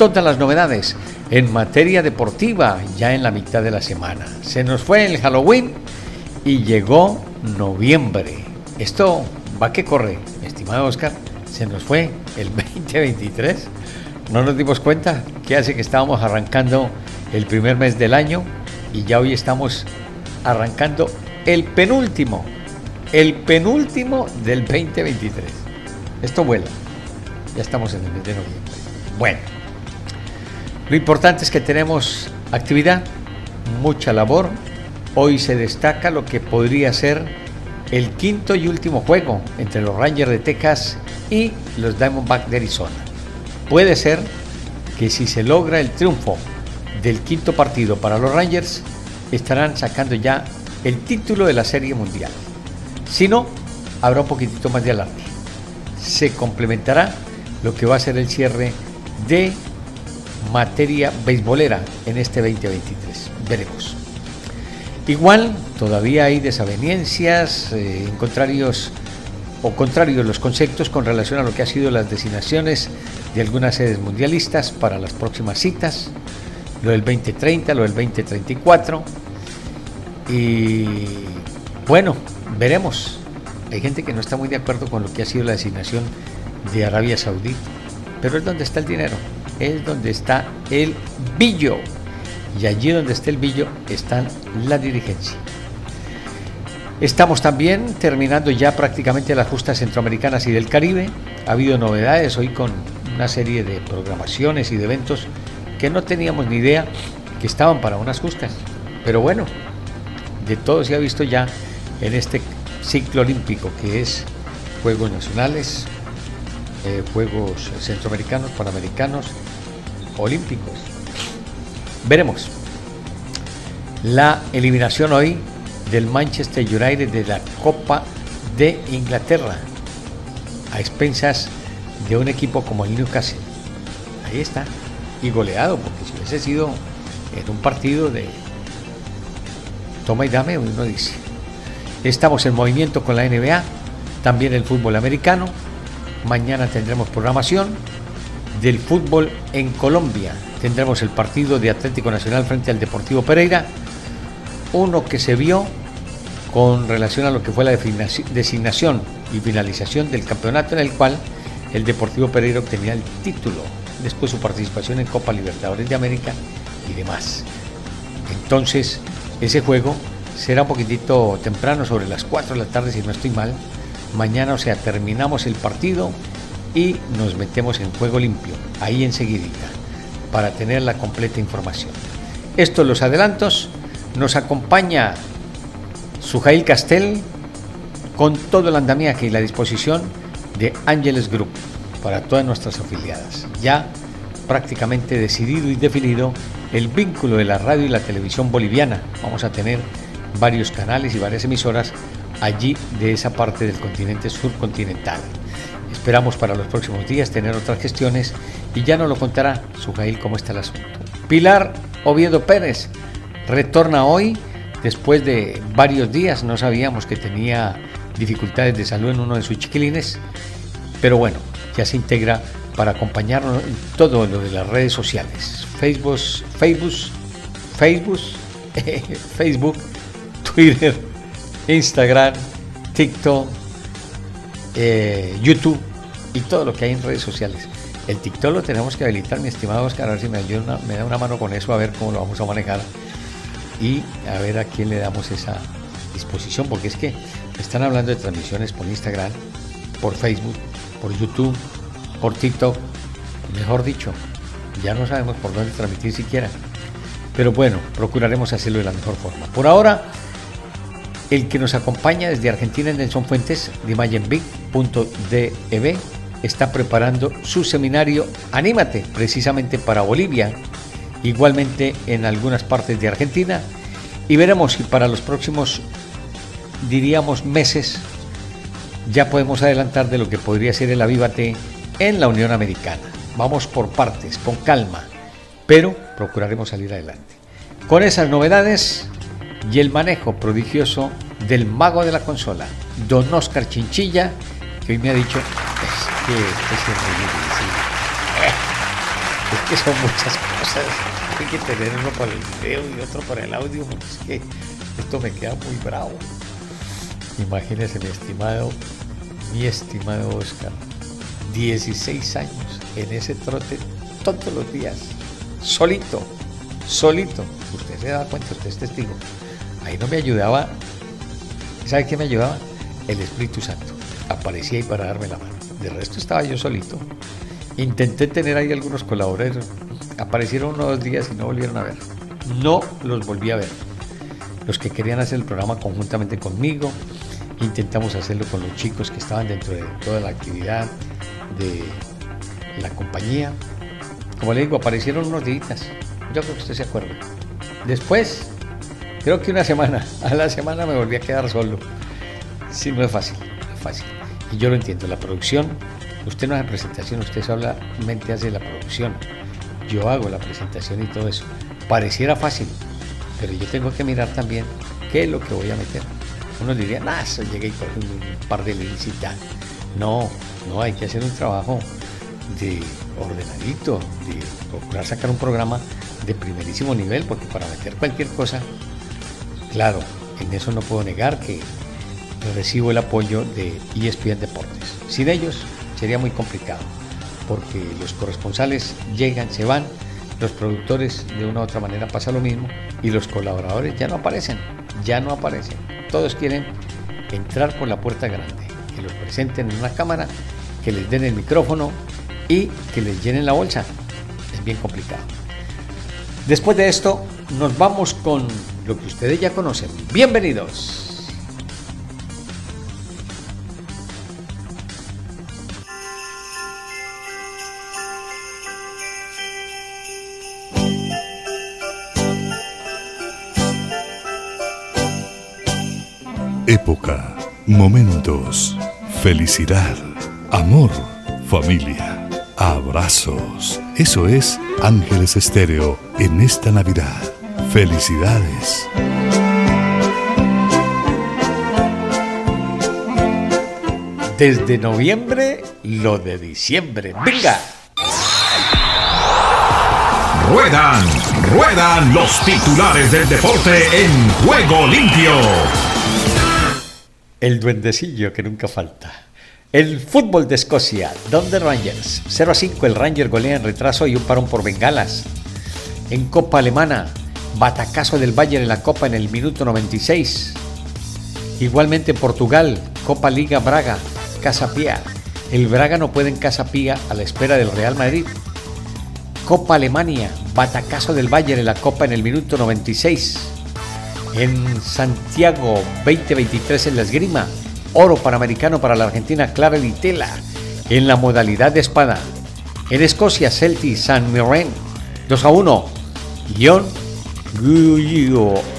todas las novedades en materia deportiva ya en la mitad de la semana. Se nos fue el Halloween y llegó noviembre. Esto va que corre, estimado Oscar. Se nos fue el 2023. No nos dimos cuenta que hace que estábamos arrancando el primer mes del año y ya hoy estamos arrancando el penúltimo, el penúltimo del 2023. Esto vuela. Ya estamos en el mes de noviembre. Bueno, lo importante es que tenemos actividad, mucha labor. Hoy se destaca lo que podría ser el quinto y último juego entre los Rangers de Texas y los Diamondbacks de Arizona. Puede ser que si se logra el triunfo del quinto partido para los Rangers, estarán sacando ya el título de la Serie Mundial. Si no, habrá un poquitito más de alarme. Se complementará lo que va a ser el cierre de materia beisbolera en este 2023. Veremos. Igual, todavía hay desavenencias, eh, contrarios o contrarios los conceptos con relación a lo que ha sido las designaciones de algunas sedes mundialistas para las próximas citas, lo del 2030, lo del 2034. Y bueno, veremos. Hay gente que no está muy de acuerdo con lo que ha sido la designación de Arabia Saudí, pero es donde está el dinero, es donde está el billo. Y allí donde está el billo está la dirigencia. Estamos también terminando ya prácticamente las justas centroamericanas y del Caribe. Ha habido novedades hoy con una serie de programaciones y de eventos que no teníamos ni idea que estaban para unas justas. Pero bueno, de todo se ha visto ya en este ciclo olímpico que es Juegos Nacionales, eh, Juegos Centroamericanos, Panamericanos, Olímpicos. Veremos. La eliminación hoy del Manchester United de la Copa de Inglaterra a expensas de un equipo como el Newcastle. Ahí está. Y goleado, porque si hubiese sido en un partido de toma y dame, uno dice. Estamos en movimiento con la NBA, también el fútbol americano, Mañana tendremos programación del fútbol en Colombia. Tendremos el partido de Atlético Nacional frente al Deportivo Pereira. Uno que se vio con relación a lo que fue la designación y finalización del campeonato en el cual el Deportivo Pereira obtenía el título. Después su participación en Copa Libertadores de América y demás. Entonces, ese juego será un poquitito temprano, sobre las 4 de la tarde, si no estoy mal, Mañana, o sea, terminamos el partido y nos metemos en juego limpio, ahí enseguidita, para tener la completa información. Estos los adelantos. Nos acompaña Sujail Castel con todo el andamiaje y la disposición de Ángeles Group para todas nuestras afiliadas. Ya prácticamente decidido y definido el vínculo de la radio y la televisión boliviana. Vamos a tener varios canales y varias emisoras allí de esa parte del continente surcontinental. Esperamos para los próximos días tener otras gestiones y ya nos lo contará Sujail cómo está el asunto. Pilar Oviedo Pérez retorna hoy después de varios días. No sabíamos que tenía dificultades de salud en uno de sus chiquilines, pero bueno, ya se integra para acompañarnos en todo lo de las redes sociales. Facebook, Facebook, Facebook, Facebook, Twitter Instagram, TikTok, eh, YouTube y todo lo que hay en redes sociales. El TikTok lo tenemos que habilitar, mi estimado Oscar, a ver si me, me da una mano con eso, a ver cómo lo vamos a manejar y a ver a quién le damos esa disposición, porque es que están hablando de transmisiones por Instagram, por Facebook, por YouTube, por TikTok, mejor dicho, ya no sabemos por dónde transmitir siquiera. Pero bueno, procuraremos hacerlo de la mejor forma. Por ahora, el que nos acompaña desde Argentina, Nelson Fuentes, de Mayenvic.dev, está preparando su seminario Anímate, precisamente para Bolivia, igualmente en algunas partes de Argentina Y veremos si para los próximos, diríamos, meses, ya podemos adelantar de lo que podría ser el Avívate en la Unión Americana. Vamos por partes, con calma, pero procuraremos salir adelante. Con esas novedades y el manejo prodigioso del mago de la consola, don Oscar Chinchilla, que hoy me ha dicho, es que es que son muchas cosas. Hay que tener uno por el video y otro por el audio, es que esto me queda muy bravo. Imagínese mi estimado, mi estimado Oscar, 16 años en ese trote todos los días, solito, solito. Usted se da cuenta, usted es testigo. Ahí no me ayudaba, ¿sabe qué me ayudaba? El Espíritu Santo. Aparecía ahí para darme la mano. De resto estaba yo solito. Intenté tener ahí algunos colaboradores. Aparecieron unos días y no volvieron a ver. No los volví a ver. Los que querían hacer el programa conjuntamente conmigo. Intentamos hacerlo con los chicos que estaban dentro de toda la actividad de la compañía. Como le digo, aparecieron unos días. Yo creo que usted se acuerda. Después, creo que una semana, a la semana me volví a quedar solo. Sí, no es fácil, no es fácil. Y yo lo entiendo, la producción, usted no hace presentación, usted solamente hace la producción. Yo hago la presentación y todo eso. Pareciera fácil, pero yo tengo que mirar también qué es lo que voy a meter. Uno diría, eso llegué y cogí un par de tal. No, no, hay que hacer un trabajo de ordenadito, de procurar sacar un programa de primerísimo nivel, porque para meter cualquier cosa, claro, en eso no puedo negar que recibo el apoyo de ESPN Deportes. Sin ellos sería muy complicado, porque los corresponsales llegan, se van, los productores de una u otra manera pasa lo mismo y los colaboradores ya no aparecen, ya no aparecen. Todos quieren entrar por la puerta grande, que los presenten en una cámara, que les den el micrófono y que les llenen la bolsa. Es bien complicado. Después de esto, nos vamos con lo que ustedes ya conocen. Bienvenidos. Época, momentos, felicidad, amor, familia, abrazos. Eso es Ángeles Estéreo en esta Navidad. Felicidades. Desde noviembre, lo de diciembre. ¡Venga! Ruedan, ruedan los titulares del deporte en juego limpio. El duendecillo que nunca falta. El fútbol de Escocia, donde Rangers. 0 a 5, el Ranger golea en retraso y un parón por bengalas. En Copa Alemana, batacazo del Bayern en la Copa en el minuto 96. Igualmente Portugal, Copa Liga Braga, Casa Pía. El Braga no puede en Casa Pía a la espera del Real Madrid. Copa Alemania, batacazo del Bayern en la Copa en el minuto 96. En Santiago 2023 en la esgrima, oro panamericano para la Argentina Clara Vitela en la modalidad de espada. En Escocia, Celtic San Mirren 2 a 1. Guión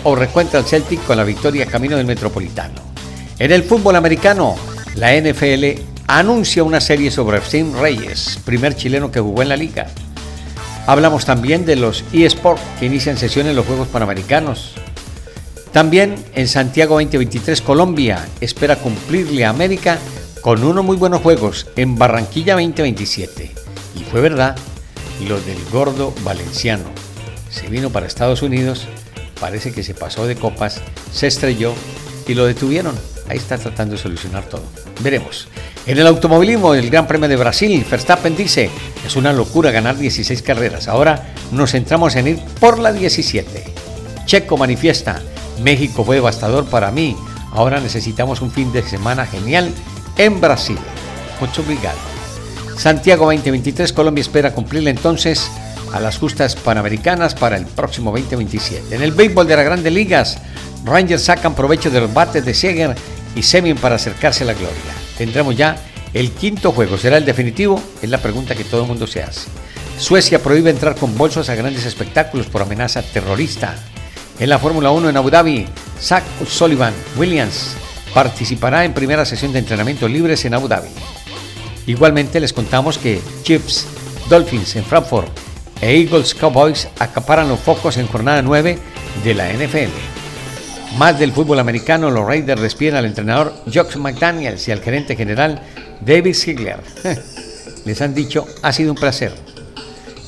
o recuenta el Celtic con la victoria camino del Metropolitano. En el fútbol americano, la NFL anuncia una serie sobre Epstein Reyes, primer chileno que jugó en la liga. Hablamos también de los eSports que inician sesión en los Juegos Panamericanos. También en Santiago 2023 Colombia espera cumplirle a América con unos muy buenos juegos en Barranquilla 2027. Y fue verdad, lo del gordo valenciano. Se vino para Estados Unidos, parece que se pasó de copas, se estrelló y lo detuvieron. Ahí está tratando de solucionar todo. Veremos. En el automovilismo del Gran Premio de Brasil, Verstappen dice, es una locura ganar 16 carreras. Ahora nos centramos en ir por la 17. Checo manifiesta, México fue devastador para mí. Ahora necesitamos un fin de semana genial en Brasil. Mucho obrigado. Santiago 2023, Colombia espera cumplirle entonces a las justas panamericanas para el próximo 2027. En el béisbol de las grandes ligas, Rangers sacan provecho de los bates de Seger y Semin para acercarse a la gloria. Tendremos ya el quinto juego. ¿Será el definitivo? Es la pregunta que todo el mundo se hace. Suecia prohíbe entrar con bolsos a grandes espectáculos por amenaza terrorista. En la Fórmula 1 en Abu Dhabi, Zach Sullivan Williams participará en primera sesión de entrenamiento libres en Abu Dhabi. Igualmente les contamos que Chiefs, Dolphins en Frankfurt e Eagles Cowboys acaparan los focos en jornada 9 de la NFL. Más del fútbol americano, los Raiders despiden al entrenador Josh McDaniels y al gerente general David Ziegler. Les han dicho, ha sido un placer.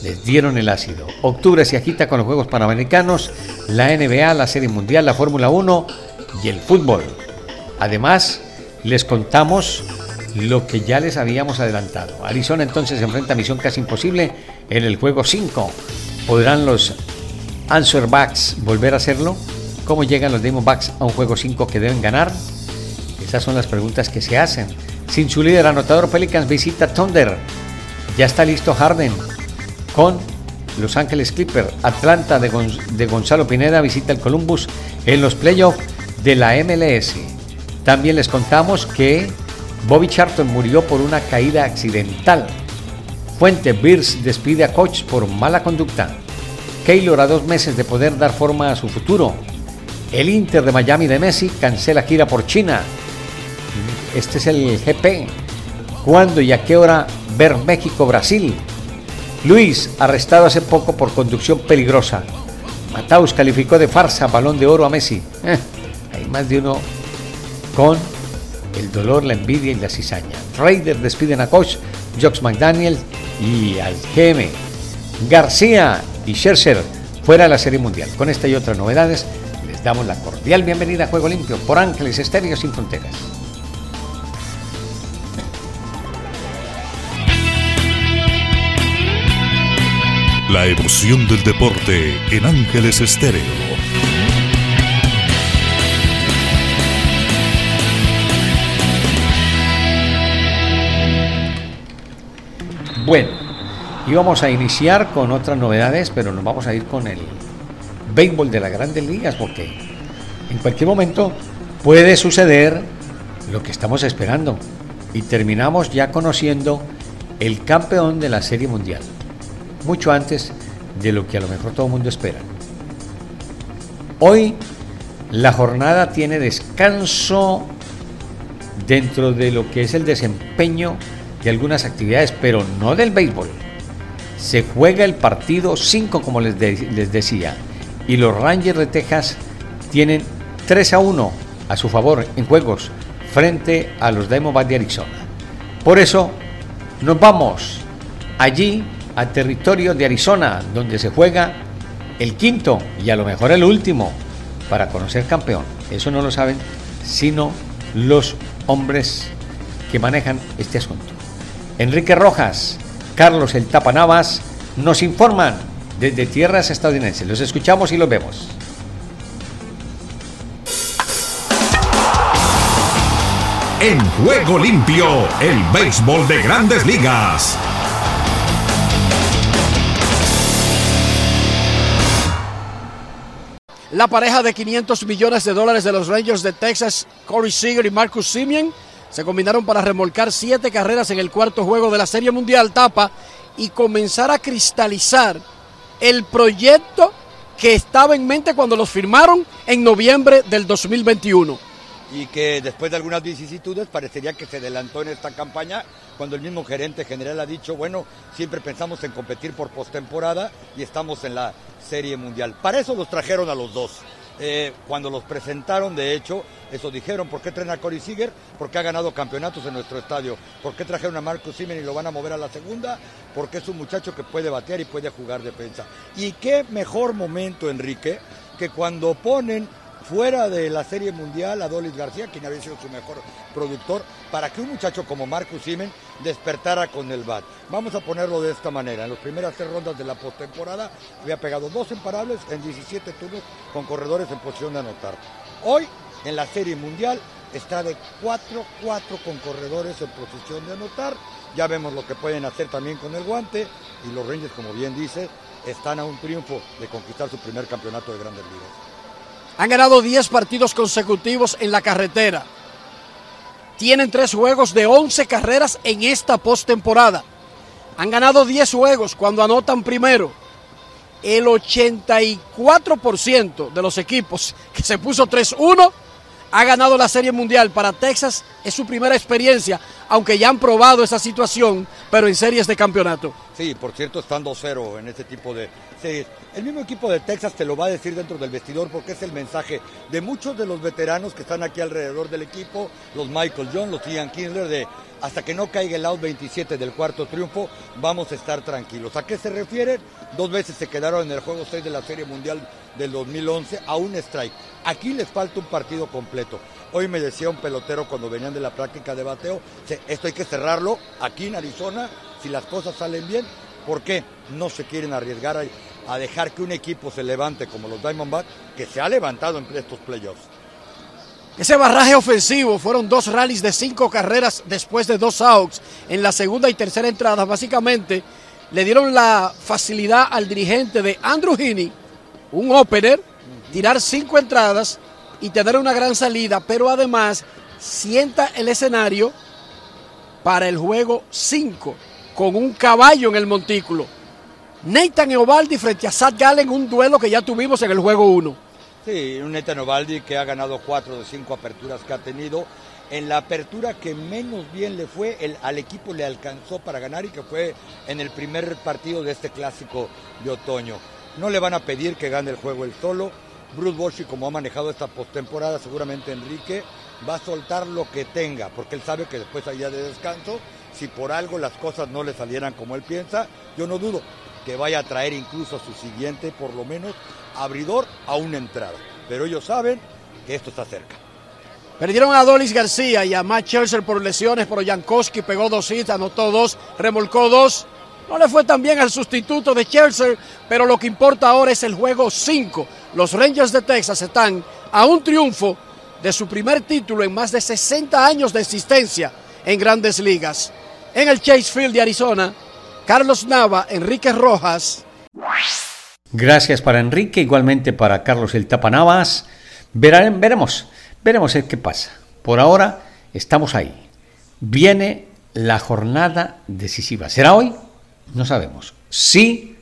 Les dieron el ácido. Octubre se agita con los Juegos Panamericanos, la NBA, la Serie Mundial, la Fórmula 1 y el fútbol. Además, les contamos lo que ya les habíamos adelantado. Arizona entonces se enfrenta a misión casi imposible en el juego 5. ¿Podrán los answerbacks volver a hacerlo? ¿Cómo llegan los Diamondbacks a un juego 5 que deben ganar? Esas son las preguntas que se hacen. Sin su líder anotador, Pelicans visita Thunder. Ya está listo Harden con Los Ángeles Clippers. Atlanta de, de Gonzalo Pineda visita el Columbus en los playoffs de la MLS. También les contamos que Bobby Charlton murió por una caída accidental. Fuente Beers despide a coach por mala conducta. Keylor a dos meses de poder dar forma a su futuro. El Inter de Miami de Messi cancela gira por China. Este es el GP. ¿Cuándo y a qué hora ver México-Brasil? Luis, arrestado hace poco por conducción peligrosa. Mataus calificó de farsa balón de oro a Messi. Eh, hay más de uno con el dolor, la envidia y la cizaña. Raiders despiden a coach Jox McDaniel y al GM. García y Scherzer fuera de la Serie Mundial. Con esta y otras novedades, les damos la cordial bienvenida a Juego Limpio por Ángeles Estéreo Sin Fronteras. La emoción del deporte en Ángeles Estéreo. Bueno, íbamos a iniciar con otras novedades, pero nos vamos a ir con el béisbol de las grandes ligas, porque en cualquier momento puede suceder lo que estamos esperando. Y terminamos ya conociendo el campeón de la Serie Mundial, mucho antes de lo que a lo mejor todo el mundo espera. Hoy la jornada tiene descanso dentro de lo que es el desempeño de algunas actividades, pero no del béisbol. Se juega el partido 5, como les, les decía, y los Rangers de Texas tienen 3 a 1 a su favor en juegos frente a los Diamondbacks de Arizona. Por eso nos vamos allí a territorio de Arizona, donde se juega el quinto y a lo mejor el último para conocer campeón. Eso no lo saben sino los hombres que manejan este asunto. Enrique Rojas, Carlos El Tapanavas nos informan desde tierras estadounidenses. Los escuchamos y los vemos. En juego limpio, el béisbol de grandes ligas. La pareja de 500 millones de dólares de los Rangers de Texas, Corey Seager y Marcus Simeon, se combinaron para remolcar siete carreras en el cuarto juego de la Serie Mundial Tapa y comenzar a cristalizar el proyecto que estaba en mente cuando los firmaron en noviembre del 2021. Y que después de algunas vicisitudes parecería que se adelantó en esta campaña cuando el mismo gerente general ha dicho, bueno, siempre pensamos en competir por postemporada y estamos en la Serie Mundial. Para eso los trajeron a los dos. Eh, cuando los presentaron, de hecho, eso dijeron, ¿por qué traen a Cory Seager? Porque ha ganado campeonatos en nuestro estadio. ¿Por qué trajeron a Marcus Simen y lo van a mover a la segunda? Porque es un muchacho que puede batear y puede jugar defensa. Y qué mejor momento, Enrique, que cuando ponen fuera de la Serie Mundial a Dolis García, quien había sido su mejor productor, para que un muchacho como Marcus Simen despertara con el bat. Vamos a ponerlo de esta manera. En las primeras tres rondas de la postemporada había pegado dos imparables en 17 turnos con corredores en posición de anotar. Hoy, en la Serie Mundial, está de 4-4 con corredores en posición de anotar. Ya vemos lo que pueden hacer también con el guante. Y los Rangers, como bien dice, están a un triunfo de conquistar su primer campeonato de grandes ligas. Han ganado 10 partidos consecutivos en la carretera. Tienen 3 juegos de 11 carreras en esta postemporada. Han ganado 10 juegos cuando anotan primero. el 84% de los equipos que se puso 3-1 ha ganado la Serie Mundial. Para Texas es su primera experiencia, aunque ya han probado esa situación, pero en series de campeonato. Sí, por cierto, están 2-0 en este tipo de series. El mismo equipo de Texas te lo va a decir dentro del vestidor porque es el mensaje de muchos de los veteranos que están aquí alrededor del equipo, los Michael John, los Ian Kindler, de hasta que no caiga el out 27 del cuarto triunfo, vamos a estar tranquilos. ¿A qué se refieren? Dos veces se quedaron en el juego 6 de la Serie Mundial del 2011 a un strike. Aquí les falta un partido completo. Hoy me decía un pelotero cuando venían de la práctica de bateo, esto hay que cerrarlo aquí en Arizona, si las cosas salen bien. ¿Por qué? No se quieren arriesgar a, dejar que un equipo se levante como los Diamondbacks, que se ha levantado en estos playoffs. Ese barraje ofensivo fueron dos rallies de cinco carreras después de dos outs en la segunda y tercera entrada. Básicamente le dieron la facilidad al dirigente de Andrew Heaney, un opener, tirar cinco entradas y tener una gran salida, pero además sienta el escenario para el juego 5 con un caballo en el montículo. Nathan Eovaldi frente a Sad Gallen, un duelo que ya tuvimos en el juego 1. Sí, un Nathan Ovaldi que ha ganado cuatro de cinco aperturas que ha tenido. En la apertura que menos bien le fue, al equipo le alcanzó para ganar y que fue en el primer partido de este clásico de otoño. No le van a pedir que gane el juego él solo. Bruce Boschi, como ha manejado esta postemporada, seguramente Enrique va a soltar lo que tenga, porque él sabe que después día de descanso. Si por algo las cosas no le salieran como él piensa, yo no dudo que vaya a traer incluso a su siguiente, por lo menos, abridor a una entrada. Pero ellos saben que esto está cerca. Perdieron a Dolis García y a Matt Scherzer por lesiones, pero Jankowski pegó dos hits, anotó dos, remolcó dos. No le fue tan bien al sustituto de Scherzer, pero lo que importa ahora es el juego 5. Los Rangers de Texas están a un triunfo de su primer título en más de 60 años de existencia en grandes ligas. En el Chase Field de Arizona, Carlos Nava, Enrique Rojas. Gracias para Enrique, igualmente para Carlos El Tapanavas. veremos, veremos qué pasa. Por ahora estamos ahí. Viene la jornada decisiva. ¿Será hoy? No sabemos. Si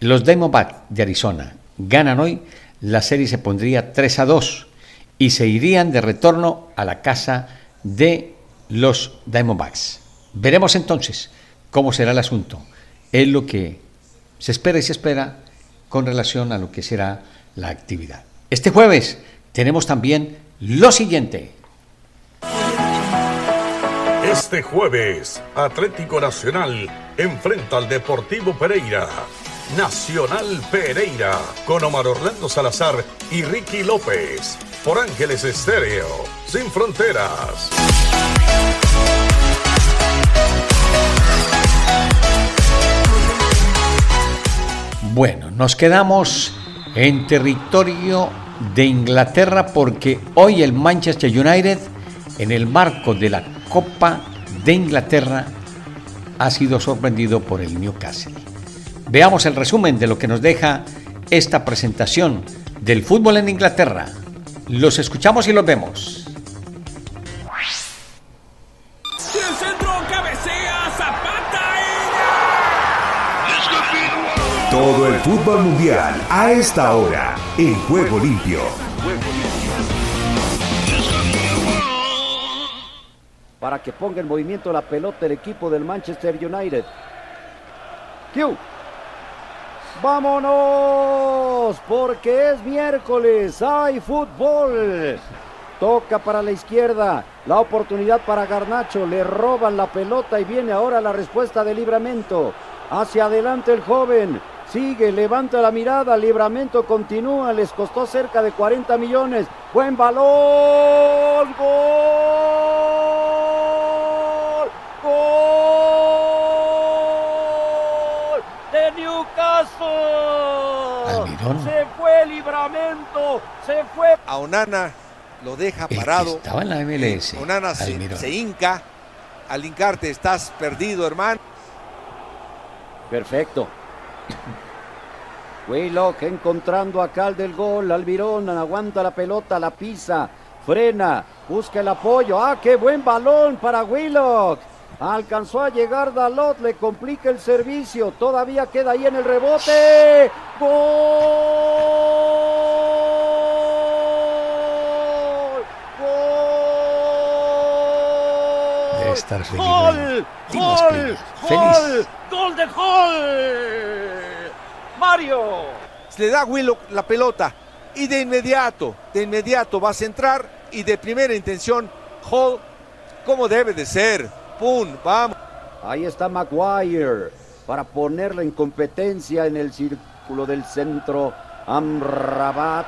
los Diamondbacks de Arizona ganan hoy, la serie se pondría 3 a 2 y se irían de retorno a la casa de los Diamondbacks. Veremos entonces cómo será el asunto. Es lo que se espera y se espera con relación a lo que será la actividad. Este jueves tenemos también lo siguiente. Este jueves, Atlético Nacional enfrenta al Deportivo Pereira. Nacional Pereira, con Omar Orlando Salazar y Ricky López, por Ángeles Estéreo, sin fronteras. Bueno, nos quedamos en territorio de Inglaterra porque hoy el Manchester United, en el marco de la Copa de Inglaterra, ha sido sorprendido por el Newcastle. Veamos el resumen de lo que nos deja esta presentación del fútbol en Inglaterra. Los escuchamos y los vemos. Todo el fútbol mundial a esta hora en Juego Limpio. Para que ponga en movimiento la pelota el equipo del Manchester United. Q. ¡Vámonos! Porque es miércoles, hay fútbol. Toca para la izquierda, la oportunidad para Garnacho, le roban la pelota y viene ahora la respuesta de libramento. Hacia adelante el joven, Sigue, levanta la mirada, Libramento continúa, les costó cerca de 40 millones. Buen balón, gol, gol de Newcastle. Se fue Libramento, se fue. A Onana lo deja parado. estaba en la MLS. Onana se, se hinca. Al hincarte estás perdido, hermano. Perfecto. Waylock encontrando acá al del gol. Almirón aguanta la pelota, la pisa, frena, busca el apoyo. ¡Ah, qué buen balón para Waylock! Alcanzó a llegar Dalot, le complica el servicio. Todavía queda ahí en el rebote. ¡Gol! ¡Gol! Debe estar feliz. ¡Gol! ¡Gol! ¡Gol! ¡Gol de gol! ¡Mario! Le da Willock la pelota y de inmediato, de inmediato va a centrar y de primera intención, Hall, como debe de ser. ¡Pum! ¡Vamos! Ahí está Maguire para ponerla en competencia en el círculo del centro. Amrabat.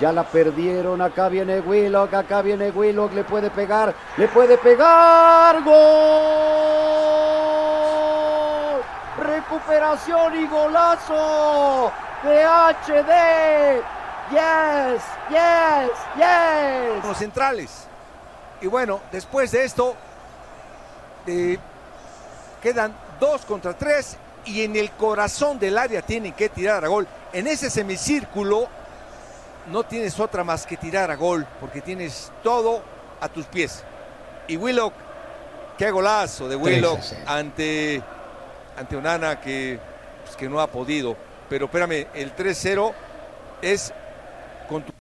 Ya la perdieron. Acá viene Willock. Acá viene Willock. Le puede pegar. Le puede pegar. ¡Gol! Recuperación y golazo de HD. Yes, yes, yes. Los centrales. Y bueno, después de esto, eh, quedan dos contra tres y en el corazón del área tienen que tirar a gol. En ese semicírculo no tienes otra más que tirar a gol porque tienes todo a tus pies. Y Willock, qué golazo de Willock 3 a 0. ante, ante Onana que, pues, que no ha podido. Pero espérame, el 3-0 es con tu-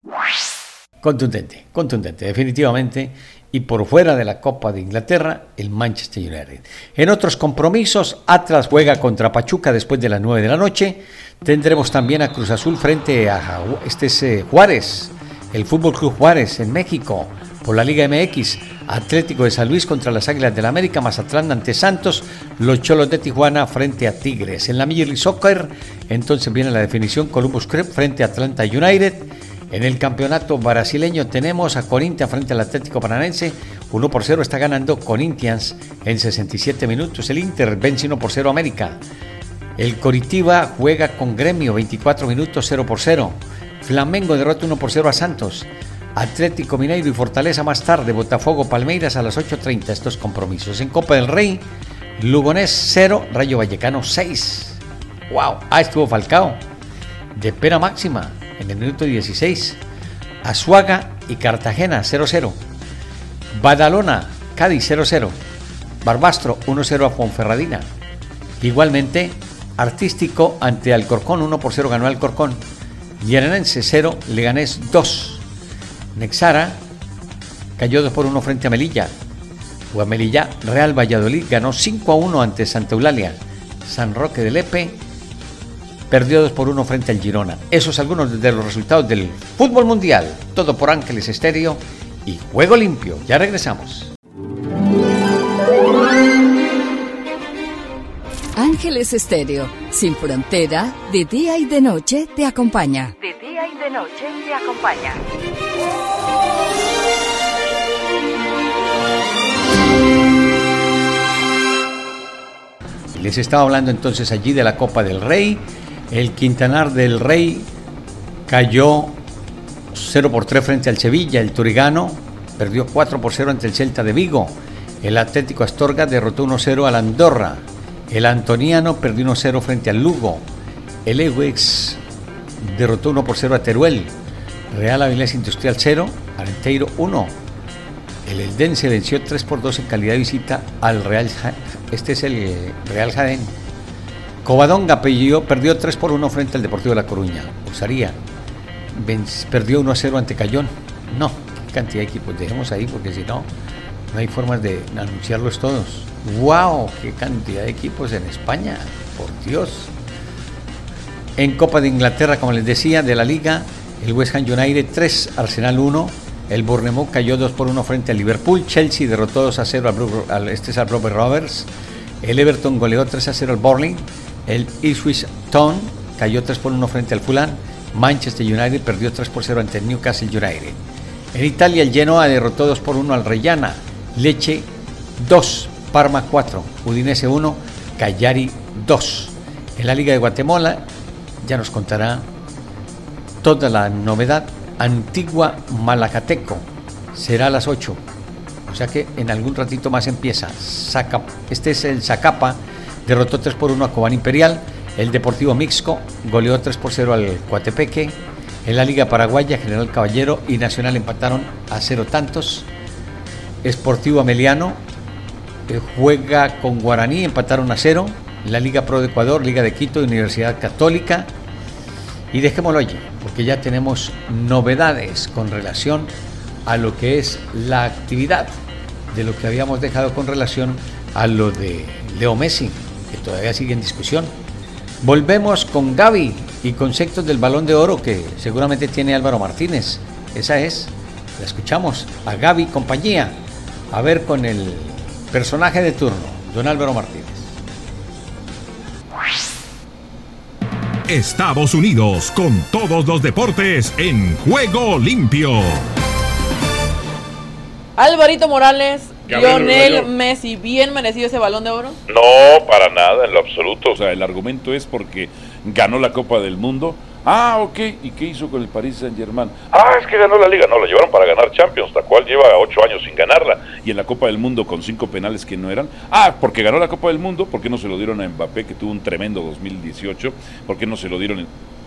Contundente, contundente, definitivamente. Y por fuera de la Copa de Inglaterra, el Manchester United. En otros compromisos, Atlas juega contra Pachuca después de las 9 de la noche. Tendremos también a Cruz Azul frente a este es, eh, Juárez, el Fútbol Club Juárez en México. Por la Liga MX, Atlético de San Luis contra las Águilas del la América, Mazatlán ante Santos, los Cholos de Tijuana frente a Tigres. En la Major League Soccer, entonces viene la definición Columbus Crew frente a Atlanta United. En el campeonato brasileño tenemos a Corinthians frente al Atlético Paranaense. 1 por 0 está ganando Corinthians en 67 minutos. El Inter vence 1 por 0 a América. El Coritiba juega con Gremio 24 minutos 0 por 0. Flamengo derrota 1 por 0 a Santos. Atlético Mineiro y Fortaleza más tarde. Botafogo Palmeiras a las 8.30 estos compromisos. En Copa del Rey, Lugonés 0, Rayo Vallecano 6. ¡Wow! Ah, estuvo Falcao. De pena máxima en el minuto 16. Azuaga y Cartagena 0-0. Badalona, Cádiz 0-0. Barbastro 1-0 a Ponferradina. Igualmente, Artístico ante Alcorcón 1 por 0 ganó Alcorcón. Yerenense 0, Leganés 2. Nexara cayó 2 por 1 frente a Melilla. O a Melilla, Real Valladolid ganó 5 a 1 ante Santa Eulalia. San Roque de Lepe perdió 2 por 1 frente al Girona. Esos algunos de los resultados del fútbol mundial. Todo por Ángeles Estéreo y Juego Limpio. Ya regresamos. Ángeles Estéreo, sin frontera, de día y de noche te acompaña. De día y de noche te acompaña. Les estaba hablando entonces allí de la Copa del Rey. El Quintanar del Rey cayó 0 por 3 frente al Sevilla. El Turigano perdió 4 por 0 ante el Celta de Vigo. El Atlético Astorga derrotó 1-0 al Andorra. El Antoniano perdió 1-0 frente al Lugo. El Ewex derrotó 1 por 0 a Teruel. Real Avilés Industrial 0, Arenteiro 1. El Eldense venció 3 por 2 en calidad de visita al Real Este es el Real Jaén. Covadonga perdió, perdió 3 por 1 frente al Deportivo de La Coruña. Usaría perdió 1 a 0 ante Cayón. No, qué cantidad de equipos. Dejemos ahí porque si no hay formas de anunciarlos todos. ¡Wow! ¡Qué cantidad de equipos en España! Por Dios. En Copa de Inglaterra, como les decía, de la Liga, el West Ham United 3, Arsenal 1. El Bournemouth cayó 2 por 1 frente al Liverpool. Chelsea derrotó 2 a 0 al, al, este es al Robert Roberts. El Everton goleó 3 a 0 al Burnley. El Ipswich Town cayó 3 por 1 frente al Fulham. Manchester United perdió 3 por 0 ante el Newcastle United. En Italia, el Genoa derrotó 2 por 1 al Reggiana. Leche 2, Parma 4, Udinese 1, Cagliari 2. En la Liga de Guatemala ya nos contará toda la novedad. Antigua Malacateco será a las 8. O sea que en algún ratito más empieza. Este es el Zacapa, derrotó 3 por 1 a Cobán Imperial. El Deportivo Mixco goleó 3 por 0 al Coatepeque. En la Liga Paraguaya, General Caballero y Nacional empataron a cero tantos. Sportivo Ameliano eh, juega con Guaraní, empataron a cero. La Liga Pro de Ecuador, Liga de Quito Universidad Católica. Y dejémoslo allí, porque ya tenemos novedades con relación a lo que es la actividad de lo que habíamos dejado con relación a lo de Leo Messi, que todavía sigue en discusión. Volvemos con Gaby y conceptos del balón de oro que seguramente tiene Álvaro Martínez. Esa es, la escuchamos a Gaby compañía, a ver con el personaje de turno, don Álvaro Martínez. Estados Unidos con todos los deportes en juego limpio. Alvarito Morales, Lionel Messi, ¿bien merecido ese balón de oro? No, para nada, en lo absoluto. O sea, el argumento es porque ganó la Copa del Mundo. Ah, ok. ¿Y qué hizo con el Paris Saint Germain? Ah, es que ganó la liga. No, la llevaron para ganar Champions, la cual lleva ocho años sin ganarla. Y en la Copa del Mundo con cinco penales que no eran. Ah, porque ganó la Copa del Mundo. ¿Por qué no se lo dieron a Mbappé, que tuvo un tremendo 2018? ¿Por qué no se lo dieron a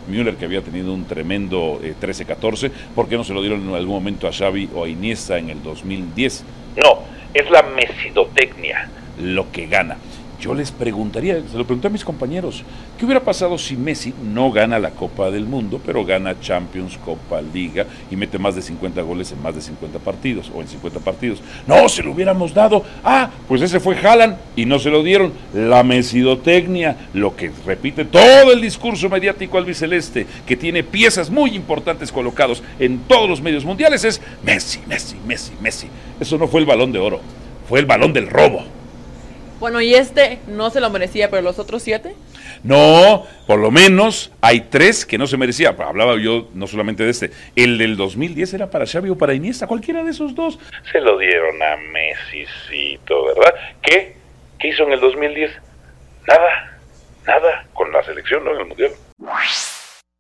Müller, que había tenido un tremendo 13-14? Eh, ¿Por qué no se lo dieron en algún momento a Xavi o a Iniesta en el 2010? No, es la mesidotecnia lo que gana. Yo les preguntaría, se lo pregunté a mis compañeros, ¿qué hubiera pasado si Messi no gana la Copa del Mundo, pero gana Champions, Copa, Liga y mete más de 50 goles en más de 50 partidos o en 50 partidos? No, se lo hubiéramos dado. Ah, pues ese fue Haaland y no se lo dieron. La mesidotecnia, lo que repite todo el discurso mediático albiceleste, que tiene piezas muy importantes colocados en todos los medios mundiales, es Messi, Messi, Messi, Messi. Eso no fue el balón de oro, fue el balón del robo. Bueno, y este no se lo merecía, pero los otros siete. No, por lo menos hay tres que no se merecía. Hablaba yo no solamente de este. El del 2010 era para Xavi o para Iniesta, cualquiera de esos dos. Se lo dieron a Messicito, ¿verdad? ¿Qué? ¿Qué hizo en el 2010? Nada, nada, con la selección, ¿no? En el Mundial.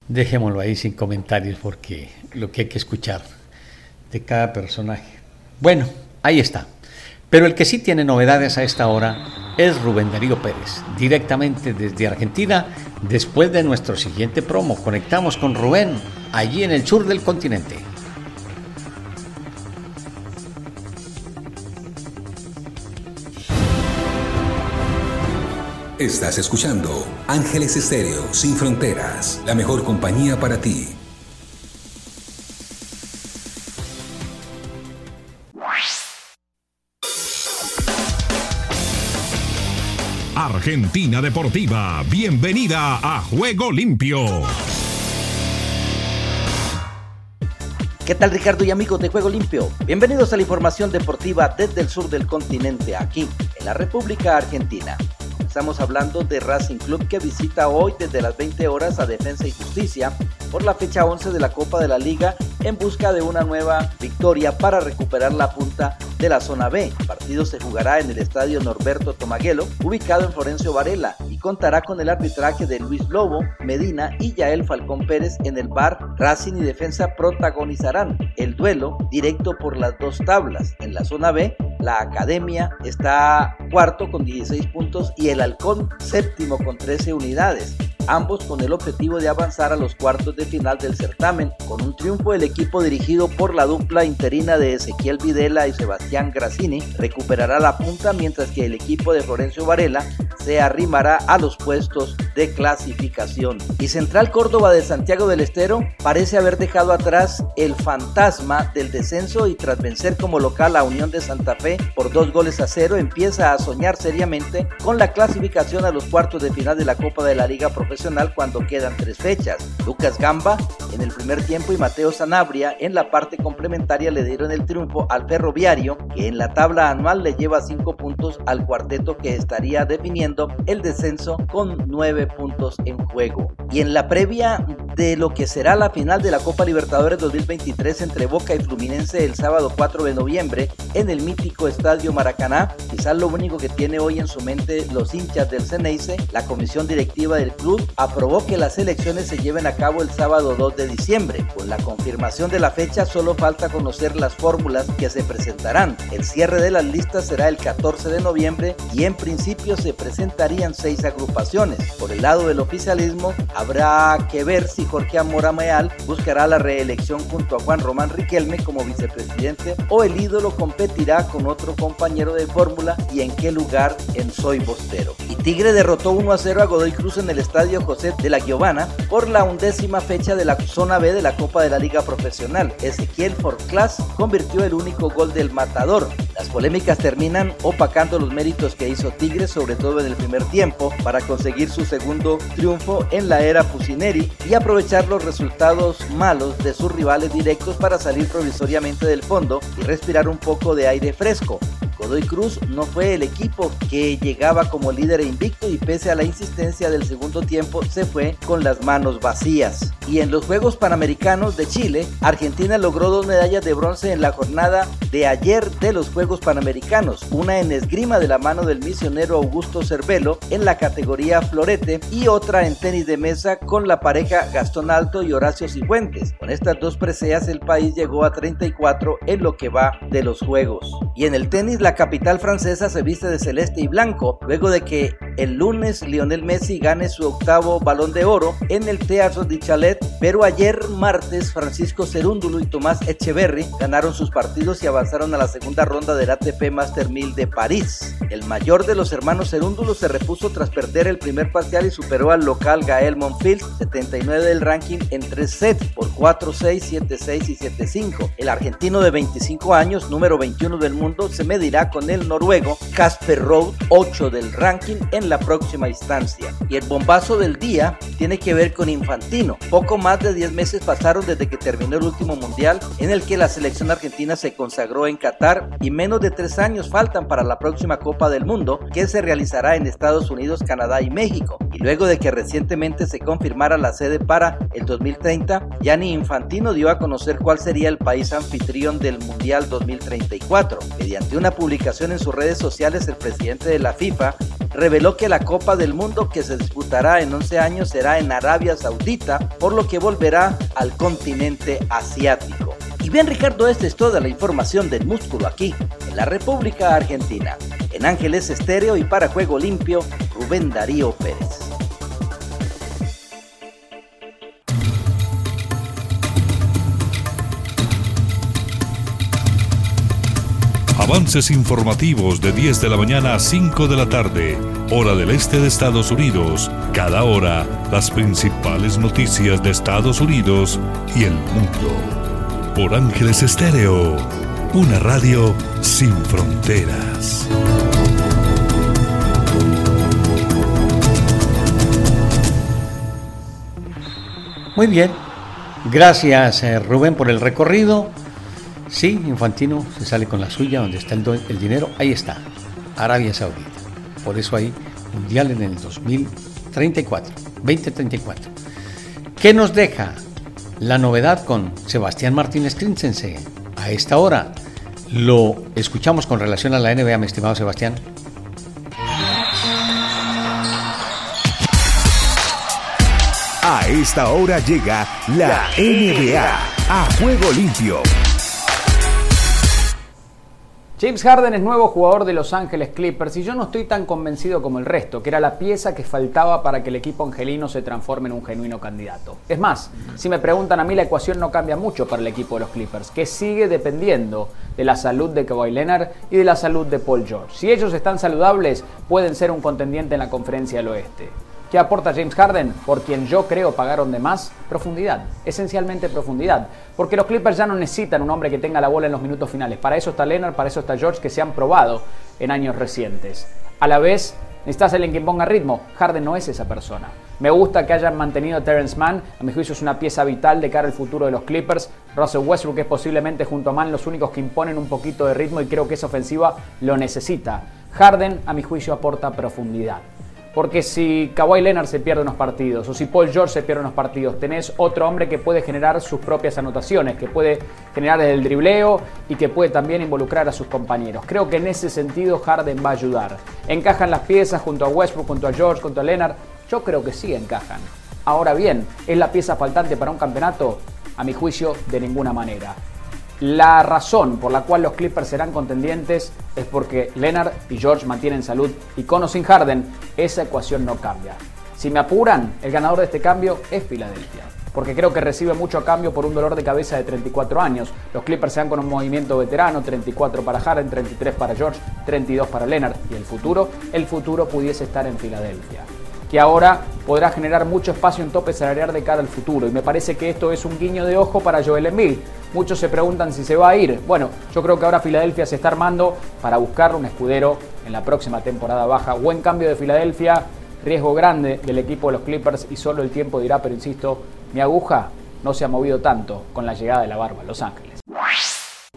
Dejémoslo ahí sin comentarios porque lo que hay que escuchar de cada personaje. Bueno, ahí está. Pero el que sí tiene novedades a esta hora es Rubén Darío Pérez, directamente desde Argentina, después de nuestro siguiente promo. Conectamos con Rubén, allí en el sur del continente. Estás escuchando Ángeles Estéreo Sin Fronteras, la mejor compañía para ti. Argentina Deportiva, bienvenida a Juego Limpio. ¿Qué tal Ricardo y amigos de Juego Limpio? Bienvenidos a la información deportiva desde el sur del continente, aquí en la República Argentina. Estamos hablando de Racing Club que visita hoy desde las 20 horas a Defensa y Justicia por la fecha 11 de la Copa de la Liga en busca de una nueva victoria para recuperar la punta de la zona B. Se jugará en el estadio Norberto Tomaguelo, ubicado en Florencio Varela, y contará con el arbitraje de Luis Lobo, Medina y Yael Falcón Pérez en el bar. Racing y Defensa protagonizarán el duelo directo por las dos tablas. En la zona B, la Academia está cuarto con 16 puntos y el Halcón séptimo con 13 unidades ambos con el objetivo de avanzar a los cuartos de final del certamen. Con un triunfo el equipo dirigido por la dupla interina de Ezequiel Videla y Sebastián Grassini recuperará la punta mientras que el equipo de Florencio Varela se arrimará a los puestos de clasificación. Y Central Córdoba de Santiago del Estero parece haber dejado atrás el fantasma del descenso y tras vencer como local a Unión de Santa Fe por dos goles a cero empieza a soñar seriamente con la clasificación a los cuartos de final de la Copa de la Liga Profesional cuando quedan tres fechas. Lucas Gamba en el primer tiempo y Mateo Sanabria en la parte complementaria le dieron el triunfo al Ferroviario, que en la tabla anual le lleva cinco puntos al cuarteto que estaría definiendo el descenso con nueve puntos en juego. Y en la previa de lo que será la final de la Copa Libertadores 2023 entre Boca y Fluminense el sábado 4 de noviembre en el mítico Estadio Maracaná, quizás lo único que tiene hoy en su mente los hinchas del Ceneice, la comisión directiva del club aprobó que las elecciones se lleven a cabo el sábado 2 de diciembre. Con la confirmación de la fecha solo falta conocer las fórmulas que se presentarán. El cierre de las listas será el 14 de noviembre y en principio se presentarían seis agrupaciones. Por el lado del oficialismo habrá que ver si Jorge Amorameal buscará la reelección junto a Juan Román Riquelme como vicepresidente o el ídolo competirá con otro compañero de fórmula y en qué lugar en Soy Bostero. Y Tigre derrotó 1 a 0 a Godoy Cruz en el estadio José de la Giovana por la undécima fecha de la zona B de la Copa de la Liga Profesional. Ezequiel Forclas convirtió el único gol del matador. Las polémicas terminan opacando los méritos que hizo Tigre, sobre todo en el primer tiempo, para conseguir su segundo triunfo en la era Pusineri y aprovechar los resultados malos de sus rivales directos para salir provisoriamente del fondo y respirar un poco de aire fresco. Godoy Cruz no fue el equipo que llegaba como líder invicto y pese a la insistencia del segundo tiempo se fue con las manos vacías. Y en los Juegos Panamericanos de Chile, Argentina logró dos medallas de bronce en la jornada de ayer de los Juegos Panamericanos, una en esgrima de la mano del misionero Augusto Cervelo en la categoría florete y otra en tenis de mesa con la pareja Gastón Alto y Horacio Cifuentes. Con estas dos preseas el país llegó a 34 en lo que va de los Juegos. Y en el tenis la capital francesa se viste de celeste y blanco luego de que el lunes Lionel Messi gane su octavo balón de oro en el Teatro de Chalet, pero ayer martes Francisco Cerúndulo y Tomás Echeverry ganaron sus partidos y avanzaron a la segunda ronda del ATP Master 1000 de París. El mayor de los hermanos Cerúndulo se repuso tras perder el primer parcial y superó al local Gael Monfils, 79 del ranking en tres sets por 4-6, 7-6 y 7-5. El argentino de 25 años, número 21 del mundo, se medirá con el noruego Casper Road, 8 del ranking en la próxima instancia. Y el bombazo del día tiene que ver con Infantino. Poco más de 10 meses pasaron desde que terminó el último mundial en el que la selección argentina se consagró en Qatar y menos de 3 años faltan para la próxima Copa del Mundo que se realizará en Estados Unidos, Canadá y México. Y luego de que recientemente se confirmara la sede para el 2030, Gianni Infantino dio a conocer cuál sería el país anfitrión del Mundial 2034. Mediante una publicación en sus redes sociales, el presidente de la FIFA reveló que la Copa del Mundo que se disputará en 11 años será en Arabia Saudita, por lo que volverá al continente asiático. Y bien Ricardo, esta es toda la información del músculo aquí, en la República Argentina. En Ángeles Estéreo y para Juego Limpio, Rubén Darío Pérez. Avances informativos de 10 de la mañana a 5 de la tarde, hora del este de Estados Unidos. Cada hora, las principales noticias de Estados Unidos y el mundo. Por Ángeles Estéreo, una radio sin fronteras. Muy bien. Gracias, eh, Rubén, por el recorrido. Sí, Infantino se sale con la suya, donde está el, dinero, ahí está, Arabia Saudita. Por eso hay Mundial en el 2034, 2034. ¿Qué nos deja la novedad con Sebastián Martínez Crincense? A esta hora lo escuchamos con relación a la NBA, mi estimado Sebastián. A esta hora llega la NBA a juego limpio. James Harden es nuevo jugador de Los Ángeles Clippers y yo no estoy tan convencido como el resto, que era la pieza que faltaba para que el equipo angelino se transforme en un genuino candidato. Es más, si me preguntan a mí la ecuación no cambia mucho para el equipo de los Clippers, que sigue dependiendo de la salud de Kawhi Leonard y de la salud de Paul George. Si ellos están saludables, pueden ser un contendiente en la conferencia del oeste. ¿Qué aporta James Harden? Por quien yo creo pagaron de más, profundidad, esencialmente profundidad. Porque los Clippers ya no necesitan un hombre que tenga la bola en los minutos finales. Para eso está Leonard, para eso está George, que se han probado en años recientes. A la vez, necesitas alguien que ponga ritmo. Harden no es esa persona. Me gusta que hayan mantenido a Terrence Mann. A mi juicio es una pieza vital de cara al futuro de los Clippers. Russell Westbrook es posiblemente junto a Mann los únicos que imponen un poquito de ritmo y creo que esa ofensiva lo necesita. Harden, a mi juicio, aporta profundidad. Porque si Kawhi Leonard se pierde unos partidos o si Paul George se pierde unos partidos, tenés otro hombre que puede generar sus propias anotaciones, que puede generar el dribleo y que puede también involucrar a sus compañeros. Creo que en ese sentido Harden va a ayudar. ¿Encajan las piezas junto a Westbrook, junto a George, junto a Leonard? Yo creo que sí encajan. Ahora bien, ¿es la pieza faltante para un campeonato? A mi juicio, de ninguna manera. La razón por la cual los Clippers serán contendientes es porque Leonard y George mantienen salud y con o sin Harden esa ecuación no cambia. Si me apuran, el ganador de este cambio es Filadelfia. porque creo que recibe mucho a cambio por un dolor de cabeza de 34 años. Los Clippers se dan con un movimiento veterano, 34 para Harden, 33 para George, 32 para Leonard. Y el futuro, el futuro pudiese estar en Filadelfia que ahora podrá generar mucho espacio en tope salarial de cara al futuro. Y me parece que esto es un guiño de ojo para Joel Embiid. Muchos se preguntan si se va a ir. Bueno, yo creo que ahora Filadelfia se está armando para buscar un escudero en la próxima temporada baja. Buen cambio de Filadelfia, riesgo grande del equipo de los Clippers y solo el tiempo dirá, pero insisto, mi aguja no se ha movido tanto con la llegada de la barba a Los Ángeles.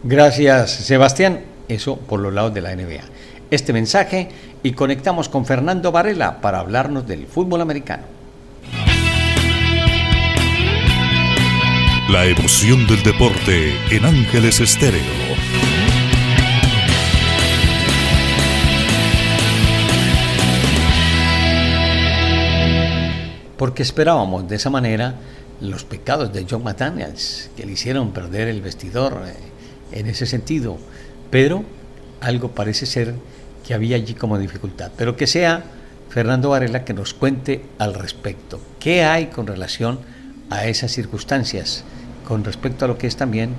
Gracias, Sebastián. Eso por los lados de la NBA. Este mensaje y conectamos con Fernando Varela para hablarnos del fútbol americano. La emoción del deporte en Ángeles Estéreo. Porque esperábamos de esa manera los pecados de John McDaniels, que le hicieron perder el vestidor eh, en ese sentido. Pero algo parece ser que había allí como dificultad. Pero que sea Fernando Varela que nos cuente al respecto. ¿Qué hay con relación a esas circunstancias? Con respecto a lo que es también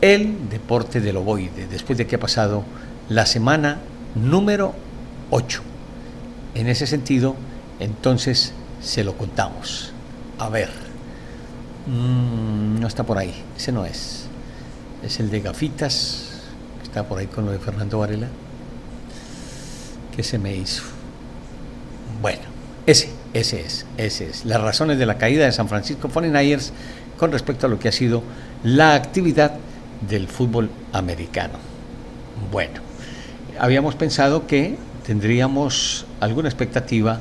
el deporte del ovoide, después de que ha pasado la semana número 8. En ese sentido, entonces se lo contamos. A ver, mm, no está por ahí, ese no es. Es el de gafitas, está por ahí con lo de Fernando Varela. ¿Qué se me hizo? Bueno, ese, ese es, ese es. Las razones de la caída de San Francisco 49ers con respecto a lo que ha sido la actividad del fútbol americano. Bueno, habíamos pensado que tendríamos alguna expectativa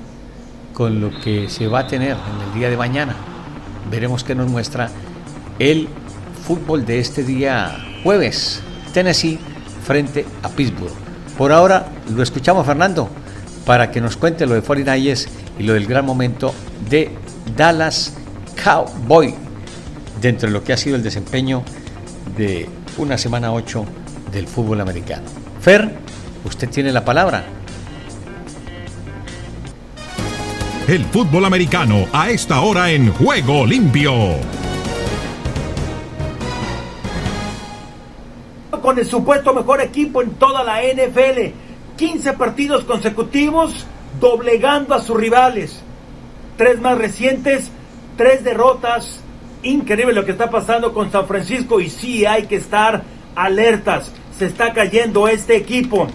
con lo que se va a tener en el día de mañana. Veremos qué nos muestra el fútbol de este día jueves. Tennessee frente a Pittsburgh. Por ahora lo escuchamos Fernando para que nos cuente lo de 49ers y lo del gran momento de Dallas Cowboy dentro de lo que ha sido el desempeño de una semana 8 del fútbol americano. Fer, usted tiene la palabra. El fútbol americano a esta hora en Juego Limpio. con el supuesto mejor equipo en toda la NFL. 15 partidos consecutivos doblegando a sus rivales. Tres más recientes, tres derrotas. Increíble lo que está pasando con San Francisco y sí hay que estar alertas. Se está cayendo este equipo.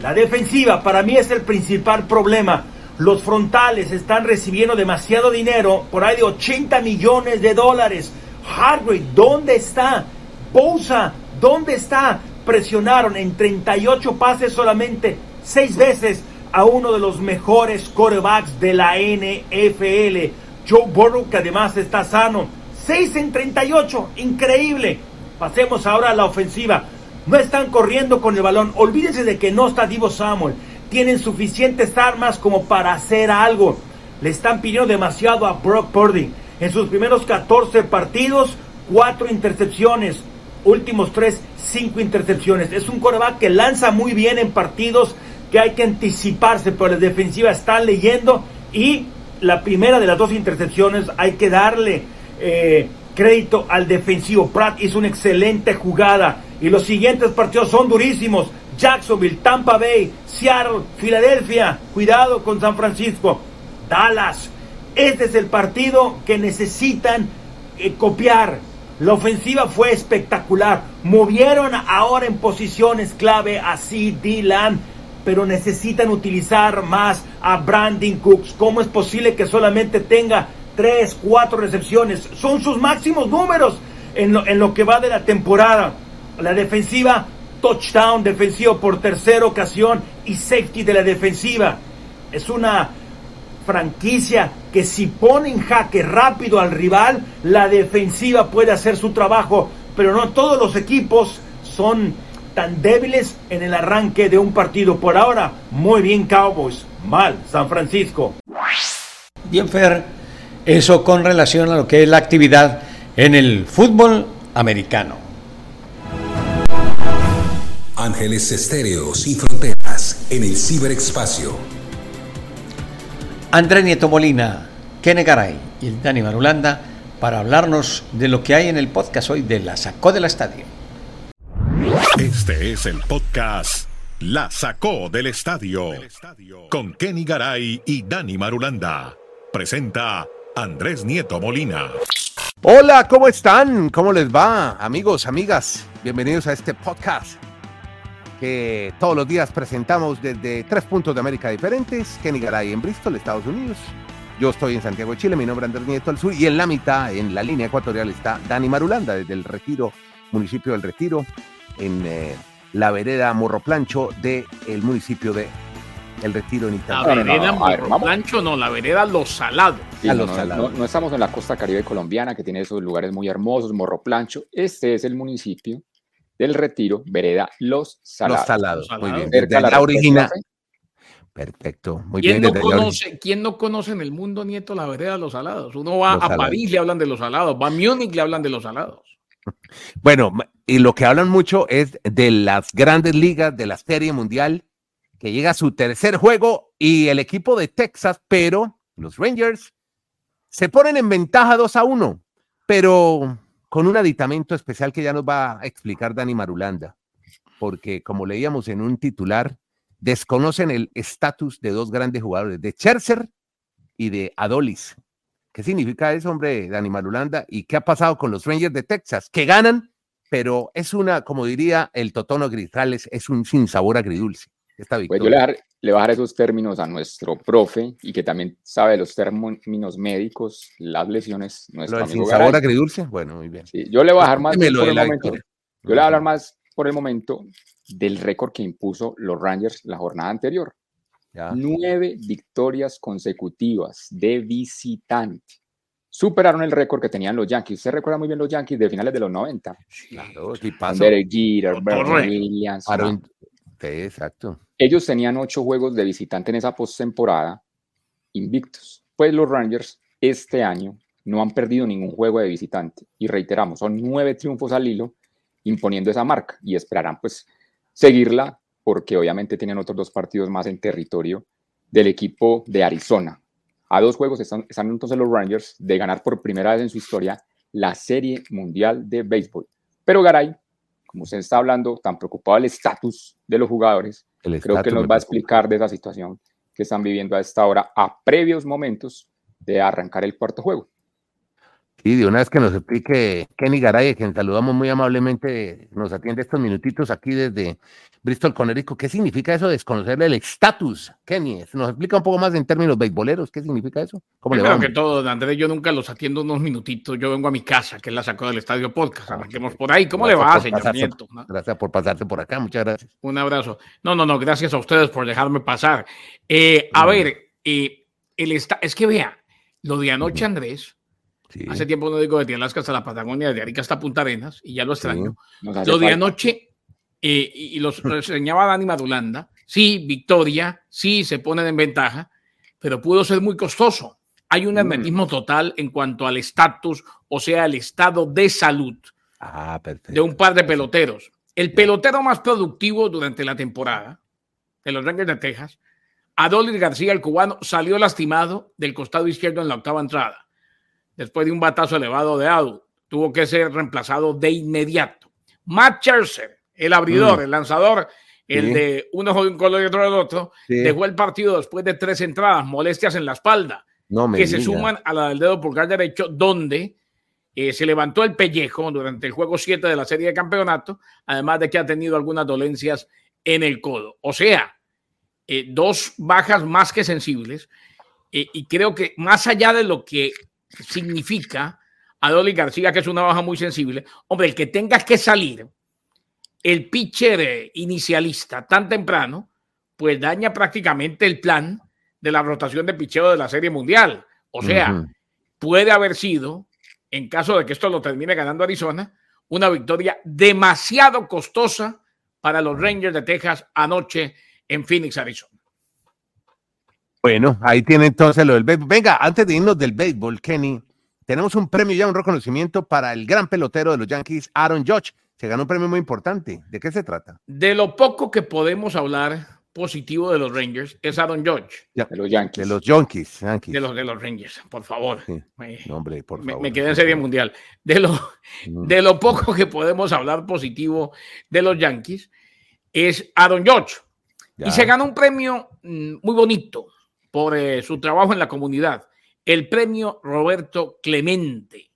La defensiva para mí es el principal problema. Los frontales están recibiendo demasiado dinero, por ahí de 80 millones de dólares. Harvey, ¿dónde está? Bosa, ¿Dónde está? Presionaron en 38 pases solamente 6 veces a uno de los mejores quarterbacks de la NFL, Joe Burrow, que además está sano. 6 en 38, increíble. Pasemos ahora a la ofensiva. No están corriendo con el balón. Olvídense de que no está Divo Samuel. Tienen suficientes armas como para hacer algo. Le están pidiendo demasiado a Brock Purdy. En sus primeros 14 partidos, 4 intercepciones últimos tres, cinco intercepciones. Es un coreback que lanza muy bien en partidos que hay que anticiparse, pero la defensiva está leyendo y la primera de las dos intercepciones hay que darle eh, crédito al defensivo. Pratt hizo una excelente jugada y los siguientes partidos son durísimos. Jacksonville, Tampa Bay, Seattle, Filadelfia, cuidado con San Francisco, Dallas. Este es el partido que necesitan eh, copiar la ofensiva fue espectacular. Movieron ahora en posiciones clave a C.D. Lamb, pero necesitan utilizar más a Brandon Cooks. ¿Cómo es posible que solamente tenga 3, 4 recepciones? Son sus máximos números en lo, en lo que va de la temporada. La defensiva, touchdown defensivo por tercera ocasión y safety de la defensiva. Es una franquicia que si pone en jaque rápido al rival, la defensiva puede hacer su trabajo, pero no todos los equipos son tan débiles en el arranque de un partido. Por ahora, muy bien Cowboys, mal San Francisco. Bien, Fer, eso con relación a lo que es la actividad en el fútbol americano. Ángeles Estéreo sin fronteras en el ciberespacio. Andrés Nieto Molina, Kene Garay y Dani Marulanda para hablarnos de lo que hay en el podcast hoy de La Sacó del Estadio. Este es el podcast La Sacó del Estadio con Kenny Garay y Dani Marulanda. Presenta Andrés Nieto Molina. Hola, ¿cómo están? ¿Cómo les va? Amigos, amigas, bienvenidos a este podcast que todos los días presentamos desde tres puntos de América diferentes. Kenny Garay en Bristol, Estados Unidos. Yo estoy en Santiago de Chile, mi nombre es Andrés Nieto al sur y en la mitad, en la línea ecuatorial, está Dani Marulanda desde el Retiro, municipio del Retiro, en eh, la vereda Morro Plancho del municipio de El Retiro en Italia. La vereda Morro Plancho, no, la vereda Los Salados. no, no, estamos en la costa caribe colombiana, que tiene esos lugares muy hermosos, Morro Plancho. Este es el municipio del Retiro, vereda Los Salados. Los Salados, muy bien. Cerca la, original. Perfecto, muy ¿Quién bien. No conoce, ¿Quién no conoce en el mundo, Nieto, la vereda de los salados? Uno va a París, le hablan de los salados, va a Múnich, le hablan de los salados. Bueno, y lo que hablan mucho es de las grandes ligas, de la Serie Mundial, que llega a su tercer juego y el equipo de Texas, pero los Rangers se ponen en ventaja 2 a 1, pero con un aditamento especial que ya nos va a explicar Dani Marulanda, porque como leíamos en un titular, desconocen el estatus de dos grandes jugadores, de Scherzer y de Adolis. ¿Qué significa eso, hombre, Dani Marulanda? ¿Y qué ha pasado con los Rangers de Texas? Que ganan, pero es una, como diría el Totono Grisales, es un sinsabor agridulce. Esta victoria. Pues yo le, le voy a dar esos términos a nuestro profe y que también sabe los términos médicos, las lesiones. Nuestro ¿Lo del sinsabor agridulce? Bueno, muy bien. yo le voy a dejar más por el momento. Yo le voy a hablar más por el momento del récord que impuso los Rangers la jornada anterior. Nueve victorias consecutivas de visitante. Superaron el récord que tenían los Yankees. Usted recuerda muy bien los Yankees de finales de los 90. Claro, Derek Jeter, Williams. exacto. Ellos tenían ocho juegos de visitante en esa postemporada invictos. Pues los Rangers este año no han perdido ningún juego de visitante. Y reiteramos, son nueve triunfos al hilo imponiendo esa marca y esperarán pues seguirla porque obviamente tienen otros dos partidos más en territorio del equipo de Arizona. A dos juegos están, entonces los Rangers de ganar por primera vez en su historia la Serie Mundial de Béisbol. Pero Garay, como usted está hablando, tan preocupado del estatus de los jugadores, creo que nos va a explicar de esa situación que están viviendo a esta hora, a previos momentos de arrancar el cuarto juego. Sí, de una vez que nos explique Kenny Garay, quien saludamos muy amablemente, nos atiende estos minutitos aquí desde Bristol, Connecticut. ¿Qué significa eso de desconocerle el estatus, Kenny? Nos explica un poco más en términos beisboleros, ¿qué significa eso? ¿Cómo Primero que todo, Andrés, yo nunca los atiendo unos minutitos, yo vengo a mi casa, que es la sacó del Estadio Podcast, arranquemos por ahí. ¿Cómo le va, señor Nieto? Gracias por pasarte por acá, muchas gracias. Un abrazo. No, no, no, gracias a ustedes por dejarme pasar. Eh, a ver, eh, el es que vea, lo de anoche, Andrés Hace tiempo no digo de Alaska hasta la Patagonia, de Arica hasta Punta Arenas, y ya lo extraño. lo de anoche, eh, y los reseñaba Dani Madulanda, sí, victoria, sí, se ponen en ventaja, pero pudo ser muy costoso. Hay un mm. hermetismo total en cuanto al estatus, o sea, el estado de salud ah, de un par de peloteros. El pelotero más productivo durante la temporada de los Rangers de Texas, Adolis García, el cubano, salió lastimado del costado izquierdo en la octava entrada después de un batazo elevado de Adu. Tuvo que ser reemplazado de inmediato. Matt Scherzer, el abridor, mm. el lanzador, el de uno de un color y otro del otro, dejó el partido después de tres entradas, molestias en la espalda, que se suman a la del dedo pulgar derecho, donde eh, se levantó el pellejo durante el juego 7 de la serie de campeonato, además de que ha tenido algunas dolencias en el codo. O sea, eh, dos bajas más que sensibles. Eh, y creo que más allá de lo que significa a Dolly García, que es una baja muy sensible. Hombre, el que tenga que salir el pitcher inicialista tan temprano, pues daña prácticamente el plan de la rotación de picheo de la Serie Mundial. O sea, puede haber sido, en caso de que esto lo termine ganando Arizona, una victoria demasiado costosa para los Rangers de Texas anoche en Phoenix, Arizona. Bueno, ahí tiene entonces lo del béisbol. Venga, antes de irnos del béisbol, Kenny, tenemos un premio ya, un reconocimiento para el gran pelotero de los Yankees, Aaron Judge. Se ganó un premio muy importante. ¿De qué se trata? De lo poco que podemos hablar, positivo de los Rangers es Aaron George. de los Yankees. De los Yankees. De los de los Rangers, por favor. Me, hombre, por me, favor. me, quedé en Serie Mundial. De lo, de lo poco que podemos hablar positivo de los Yankees es Aaron George. Ya. Y se ganó un premio mm, muy bonito por eh, su trabajo en la comunidad. El premio Roberto Clemente.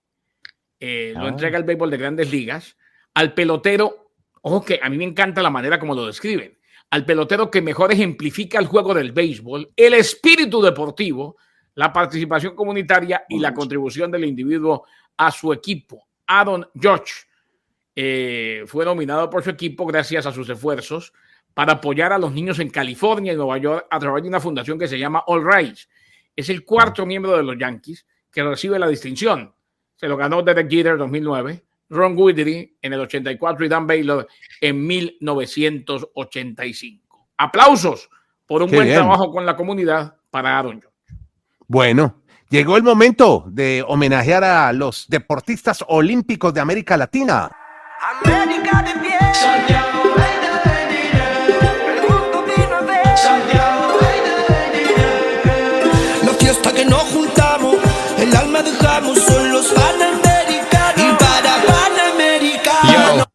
Eh, ah. Lo entrega el béisbol de grandes ligas al pelotero. Ojo que a mí me encanta la manera como lo describen al pelotero que mejor ejemplifica el juego del béisbol, el espíritu deportivo, la participación comunitaria y la contribución del individuo a su equipo. Aaron George eh, fue nominado por su equipo gracias a sus esfuerzos para apoyar a los niños en California y Nueva York a través de una fundación que se llama All Rise. Es el cuarto miembro de los Yankees que recibe la distinción. Se lo ganó Derek Jeter en 2009, Ron Guidry en el 84 y Dan Baylor en 1985. Aplausos por un Qué buen bien. trabajo con la comunidad para Aaron George. Bueno, llegó el momento de homenajear a los deportistas olímpicos de América Latina. América de pie. Son los panamericanos. Y para panamericanos.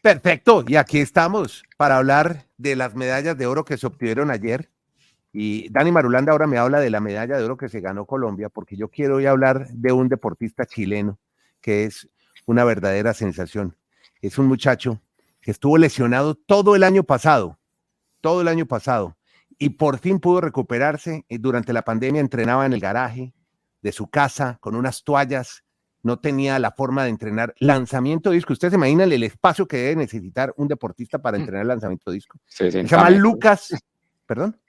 Perfecto, y aquí estamos para hablar de las medallas de oro que se obtuvieron ayer. Y Dani Marulanda ahora me habla de la medalla de oro que se ganó Colombia, porque yo quiero hoy hablar de un deportista chileno que es una verdadera sensación. Es un muchacho que estuvo lesionado todo el año pasado, todo el año pasado, y por fin pudo recuperarse. Durante la pandemia entrenaba en el garaje de su casa con unas toallas, no tenía la forma de entrenar lanzamiento disco. Ustedes se imaginan el espacio que debe necesitar un deportista para entrenar lanzamiento disco. Se llama metros. Lucas, perdón.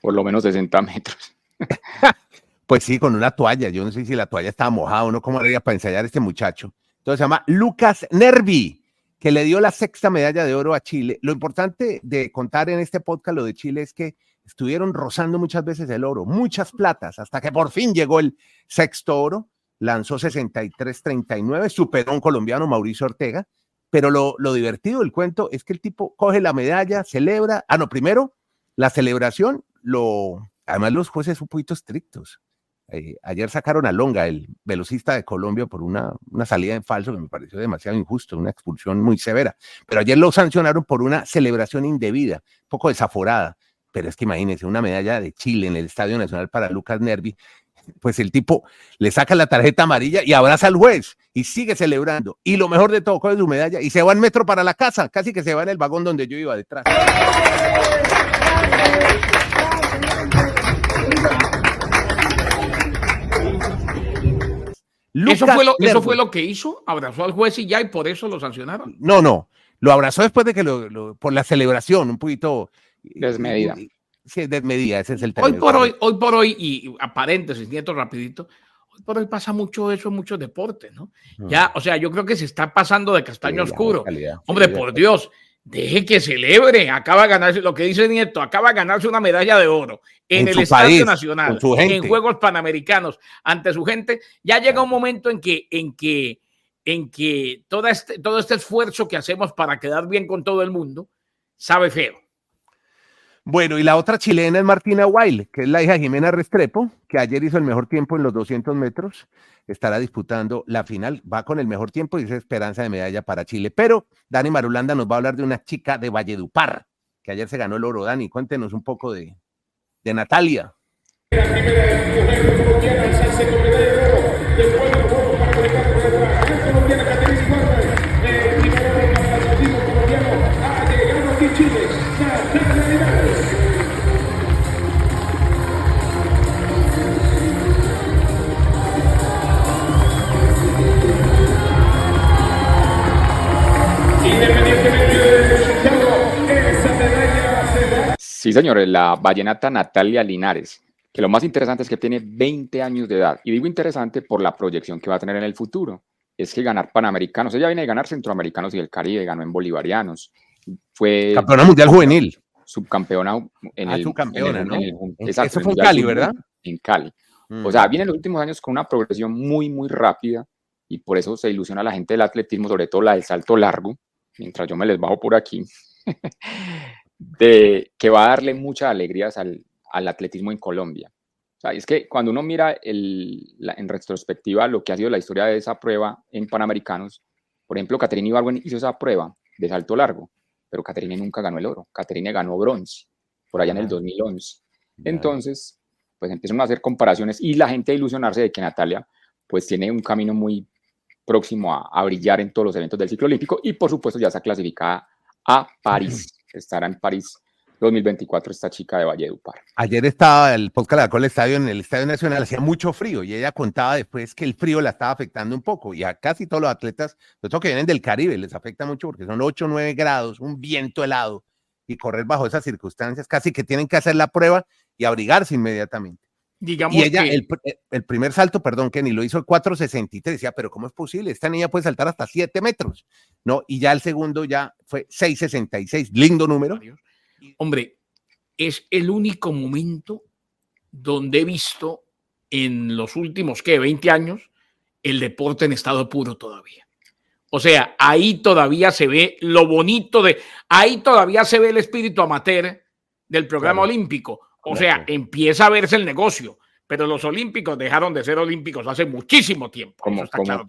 Por lo menos 60 metros. pues sí, con una toalla. Yo no sé si la toalla estaba mojada o no, cómo haría para ensayar a este muchacho. Entonces se llama Lucas Nervi, que le dio la sexta medalla de oro a Chile. Lo importante de contar en este podcast lo de Chile es que estuvieron rozando muchas veces el oro, muchas platas, hasta que por fin llegó el sexto oro, lanzó 63-39, superó a un colombiano, Mauricio Ortega, pero lo, lo divertido del cuento es que el tipo coge la medalla, celebra, ah, no, primero, la celebración, lo, además los jueces son un poquito estrictos. Eh, ayer sacaron a Longa, el velocista de Colombia, por una, una, salida en falso que me pareció demasiado injusto, una expulsión muy severa. Pero ayer lo sancionaron por una celebración indebida, un poco desaforada. Pero es que imagínense, una medalla de Chile en el Estadio Nacional para Lucas Nervi, pues el tipo le saca la tarjeta amarilla y abraza al juez y sigue celebrando. Y lo mejor de todo, coge su medalla y se va en metro para la casa, casi que se va en el vagón donde yo iba detrás. Lucas eso, fue lo, eso fue lo que hizo, abrazó al juez y ya, y por eso lo sancionaron. No, no, lo abrazó después de que lo, lo por la celebración, un poquito desmedida. Sí, desmedida, ese es el tema. Hoy por hoy, hoy por hoy, y a paréntesis, nieto rapidito, hoy por hoy pasa mucho eso en muchos deportes, ¿no? Mm. Ya, o sea, yo creo que se está pasando de castaño sí, oscuro. Calidad, Hombre, por Dios, deje que celebre, acaba de ganarse, lo que dice Nieto, acaba de ganarse una medalla de oro en, en el Estadio país, Nacional, en Juegos Panamericanos, ante su gente, ya llega un momento en que, en que, en que todo este, todo este esfuerzo que hacemos para quedar bien con todo el mundo, sabe feo. Bueno, y la otra chilena es Martina Weil, que es la hija de Jimena Restrepo, que ayer hizo el mejor tiempo en los 200 metros. Estará disputando la final, va con el mejor tiempo y es esperanza de medalla para Chile. Pero Dani Marulanda nos va a hablar de una chica de Valledupar, que ayer se ganó el oro. Dani, cuéntenos un poco de, Natalia. Sí, señores, la vallenata Natalia Linares que lo más interesante es que tiene 20 años de edad. Y digo interesante por la proyección que va a tener en el futuro. Es que ganar Panamericanos, ella viene a ganar Centroamericanos y el Caribe, ganó en Bolivarianos. Fue campeona mundial juvenil. Subcampeona en ah, el. subcampeona, en el, ¿no? En el, exacto, Eso fue en Cali, ¿verdad? En Cali. Mm. O sea, viene en los últimos años con una progresión muy, muy rápida y por eso se ilusiona a la gente del atletismo, sobre todo la del salto largo, mientras yo me les bajo por aquí. de, que va a darle muchas alegrías al, al atletismo en Colombia. O sea, es que cuando uno mira el, la, en retrospectiva lo que ha sido la historia de esa prueba en Panamericanos, por ejemplo, Caterina Ibargüen hizo esa prueba de salto largo, pero Caterina nunca ganó el oro. Caterina ganó bronce por allá en el 2011. Entonces, pues empiezan a hacer comparaciones y la gente a ilusionarse de que Natalia pues tiene un camino muy próximo a, a brillar en todos los eventos del ciclo olímpico y por supuesto ya está clasificada a París, estará en París 2024 esta chica de Valledupar. Ayer estaba el podcast con el estadio en el Estadio Nacional, hacía mucho frío y ella contaba después que el frío la estaba afectando un poco y a casi todos los atletas, sobre todo que vienen del Caribe, les afecta mucho porque son 8 o 9 grados, un viento helado y correr bajo esas circunstancias, casi que tienen que hacer la prueba y abrigarse inmediatamente. Digamos y ella, que- el, el primer salto, perdón, Kenny, lo hizo el 4.63. Decía, pero ¿cómo es posible? Esta niña puede saltar hasta 7 metros. No, y ya el segundo ya fue 6.66. Lindo número. Hombre, es el único momento donde he visto en los últimos, ¿qué? 20 años, el deporte en estado puro todavía. O sea, ahí todavía se ve lo bonito de, ahí todavía se ve el espíritu amateur del programa Claro. olímpico. O sea, empieza a verse el negocio, pero los olímpicos dejaron de ser olímpicos hace muchísimo tiempo. Como, Eso está como, claro.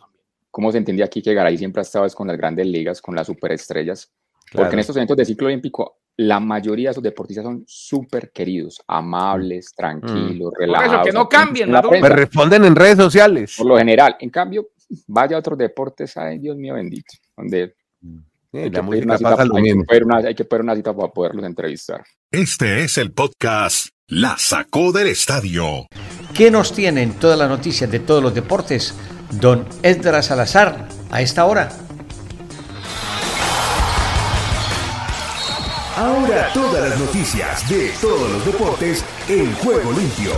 como se entendía aquí que Garay siempre ha estado es con las grandes ligas, con las superestrellas, Claro. porque en estos eventos de ciclo olímpico la mayoría de esos deportistas son súper queridos, amables, tranquilos, Mm. relajados. que no cambien, en la. Me responden en redes sociales. Por lo general, en cambio, vaya a otros deportes, ay Dios mío bendito, donde Sí, hay, que música una cita, pasa lo hay que mismo. pedir una- hay que pedir una cita para poderlos entrevistar. Este es el podcast La Sacó del Estadio. ¿Qué nos tienen todas las noticias de todos los deportes? Don Esdras Salazar, a esta hora. Ahora todas las noticias de todos los deportes en juego limpio.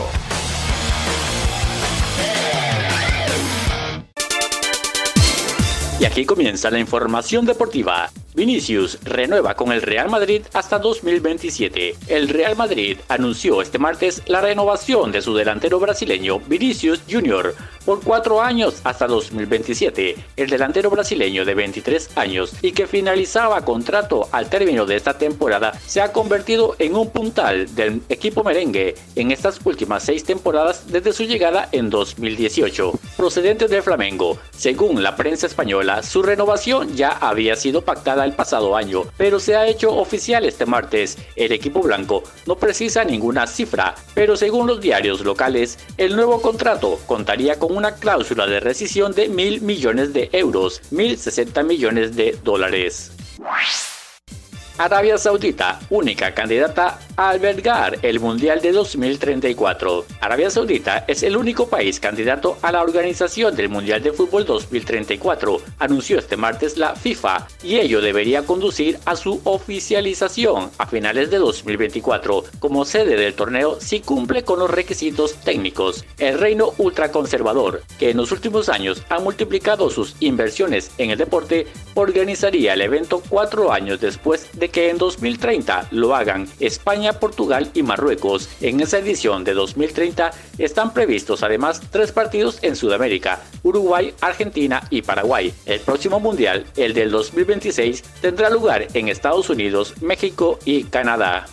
Y aquí comienza la información deportiva. Vinicius renueva con el Real Madrid hasta 2027. El Real Madrid anunció este martes la renovación de su delantero brasileño Vinicius Jr. por cuatro años hasta 2027. El delantero brasileño de 23 años y que finalizaba contrato al término de esta temporada se ha convertido en un puntal del equipo merengue en estas últimas seis temporadas desde su llegada en 2018. Procedente del Flamengo, según la prensa española, su renovación ya había sido pactada el pasado año, pero se ha hecho oficial este martes. El equipo blanco no precisa ninguna cifra, pero según los diarios locales, el nuevo contrato contaría con una cláusula de rescisión de mil millones de euros, 1.060 millones de dólares. Arabia Saudita, única candidata a albergar el Mundial de 2034. Arabia Saudita es el único país candidato a la organización del Mundial de Fútbol 2034, anunció este martes la FIFA, y ello debería conducir a su oficialización a finales de 2024 como sede del torneo si cumple con los requisitos técnicos. El reino ultraconservador, que en los últimos años ha multiplicado sus inversiones en el deporte, organizaría el evento cuatro años después de que en 2030 lo hagan España, Portugal y Marruecos. En esa edición de 2030 están previstos además tres partidos en Sudamérica, Uruguay, Argentina y Paraguay. El próximo mundial, el del 2026, tendrá lugar en Estados Unidos, México y Canadá.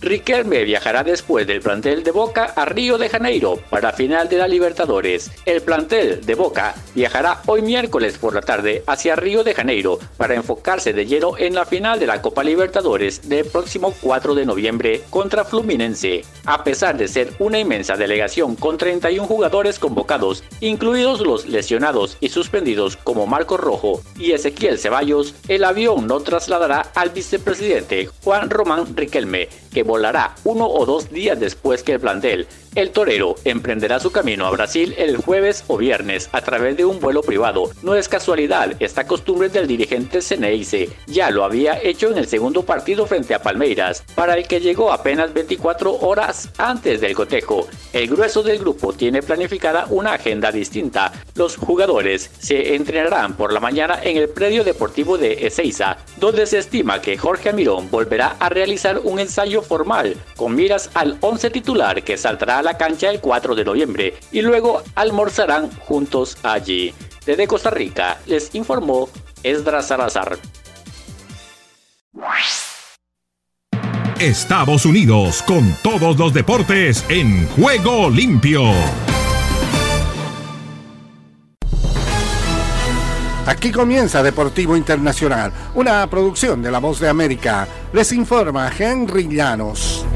Riquelme viajará después del plantel de Boca a Río de Janeiro para final de la Libertadores. El plantel de Boca viajará hoy miércoles por la tarde hacia Río de Janeiro para enfocarse de lleno en la final de la Copa Libertadores del próximo 4 de noviembre contra Fluminense. A pesar de ser una inmensa delegación con 31 jugadores convocados, incluidos los lesionados y suspendidos como Marco Rojo y Ezequiel Ceballos, el avión no trasladará al vicepresidente Juan Román Riquelme, que volará uno o dos días después que el plantel. El torero emprenderá su camino a Brasil el jueves o viernes a través de un vuelo privado. No es casualidad esta costumbre del dirigente Ceneice. Ya lo había hecho en el segundo partido frente a Palmeiras, para el que llegó apenas 24 horas antes del cotejo. El grueso del grupo tiene planificada una agenda distinta. Los jugadores se entrenarán por la mañana en el predio deportivo de Ezeiza, donde se estima que Jorge Amirón volverá a realizar un ensayo formal con miras al 11 titular que saltará la cancha el 4 de noviembre y luego almorzarán juntos allí. Desde Costa Rica les informó Esdras Salazar. Estados Unidos, con todos los deportes en juego limpio. Aquí comienza Deportivo Internacional, una producción de La Voz de América. Les informa Henry Llanos.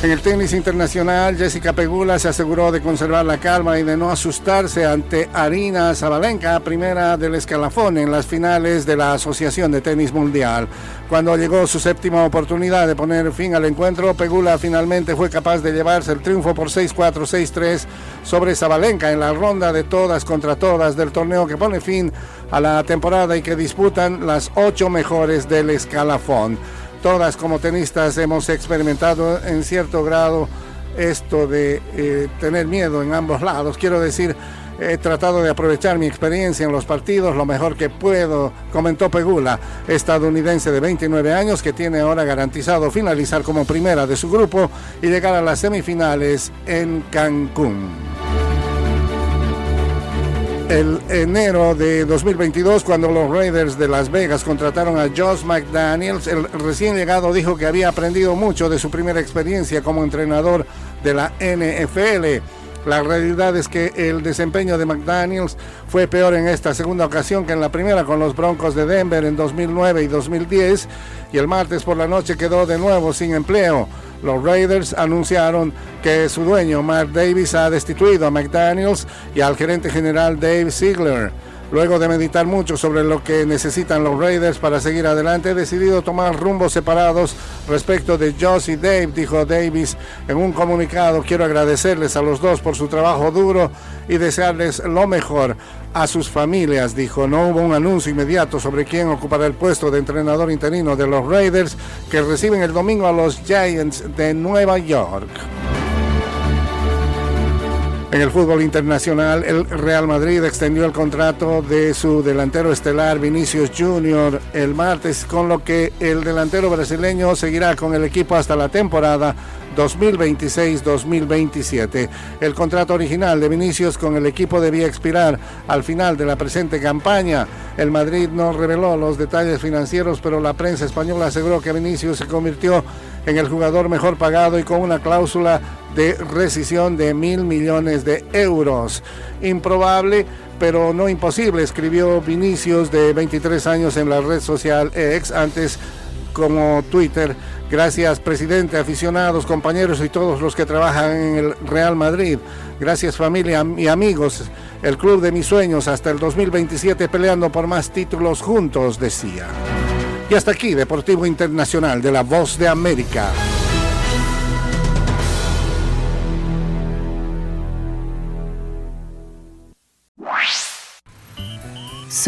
En el tenis internacional, Jessica Pegula se aseguró de conservar la calma y de no asustarse ante Arina Zabalenka, primera del escalafón en las finales de la Asociación de Tenis Mundial. Cuando llegó su séptima oportunidad de poner fin al encuentro, Pegula finalmente fue capaz de llevarse el triunfo por 6-4, 6-3 sobre Zabalenka en la ronda de todas contra todas del torneo que pone fin a la temporada y que disputan las ocho mejores del escalafón todas como tenistas hemos experimentado en cierto grado esto de eh, tener miedo en ambos lados. Quiero decir, he tratado de aprovechar mi experiencia en los partidos lo mejor que puedo, comentó Pegula, estadounidense de 29 años que tiene ahora garantizado finalizar como primera de su grupo y llegar a las semifinales en Cancún el enero de 2022, cuando los Raiders de Las Vegas contrataron a Josh McDaniels, el recién llegado dijo que había aprendido mucho de su primera experiencia como entrenador de la NFL. La realidad es que el desempeño de McDaniels fue peor en esta segunda ocasión que en la primera con los Broncos de Denver en 2009 y 2010 y el martes por la noche quedó de nuevo sin empleo. Los Raiders anunciaron que su dueño, Mark Davis, ha destituido a McDaniels y al gerente general Dave Ziegler. Luego de meditar mucho sobre lo que necesitan los Raiders para seguir adelante, he decidido tomar rumbos separados respecto de Josh y Dave, dijo Davis en un comunicado. Quiero agradecerles a los dos por su trabajo duro y desearles lo mejor a sus familias, dijo. No hubo un anuncio inmediato sobre quién ocupará el puesto de entrenador interino de los Raiders que reciben el domingo a los Giants de Nueva York. En el fútbol internacional, el Real Madrid extendió el contrato de su delantero estelar Vinicius Junior el martes, con lo que el delantero brasileño seguirá con el equipo hasta la temporada 2026-2027. El contrato original de Vinicius con el equipo debía expirar al final de la presente campaña. El Madrid no reveló los detalles financieros, pero la prensa española aseguró que Vinicius se convirtió en el jugador mejor pagado y con una cláusula de rescisión de mil millones de euros. Improbable, pero no imposible, escribió Vinicius de 23 años en la red social X, antes como Twitter. Gracias, presidente, aficionados, compañeros y todos los que trabajan en el Real Madrid. Gracias, familia y amigos. El club de mis sueños hasta el 2027 peleando por más títulos juntos, decía. Y hasta aquí, Deportivo Internacional de la Voz de América.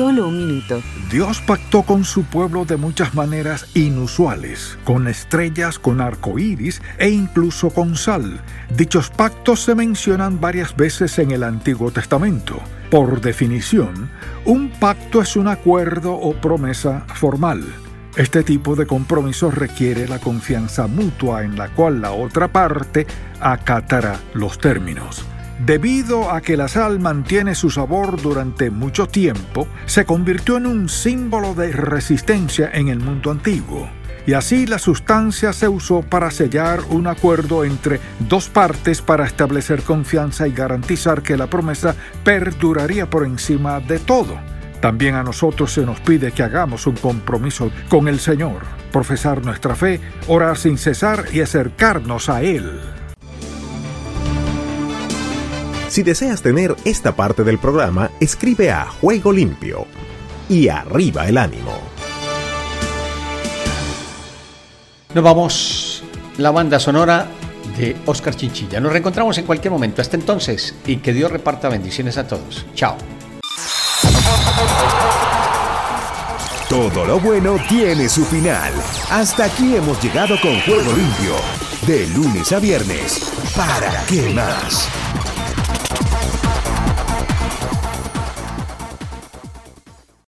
Solo un minuto. Dios pactó con su pueblo de muchas maneras inusuales, con estrellas, con arcoíris e incluso con sal. Dichos pactos se mencionan varias veces en el Antiguo Testamento. Por definición, un pacto es un acuerdo o promesa formal. Este tipo de compromiso requiere la confianza mutua en la cual la otra parte acatará los términos. Debido a que la sal mantiene su sabor durante mucho tiempo, se convirtió en un símbolo de resistencia en el mundo antiguo. Y así la sustancia se usó para sellar un acuerdo entre dos partes para establecer confianza y garantizar que la promesa perduraría por encima de todo. También a nosotros se nos pide que hagamos un compromiso con el Señor, profesar nuestra fe, orar sin cesar y acercarnos a Él. Si deseas tener esta parte del programa, escribe a Juego Limpio y arriba el ánimo. Nos vamos la banda sonora de Oscar Chinchilla. Nos reencontramos en cualquier momento. Hasta entonces y que Dios reparta bendiciones a todos. Chao. Todo lo bueno tiene su final. Hasta aquí hemos llegado con Juego Limpio. De lunes a viernes. ¿Para qué más?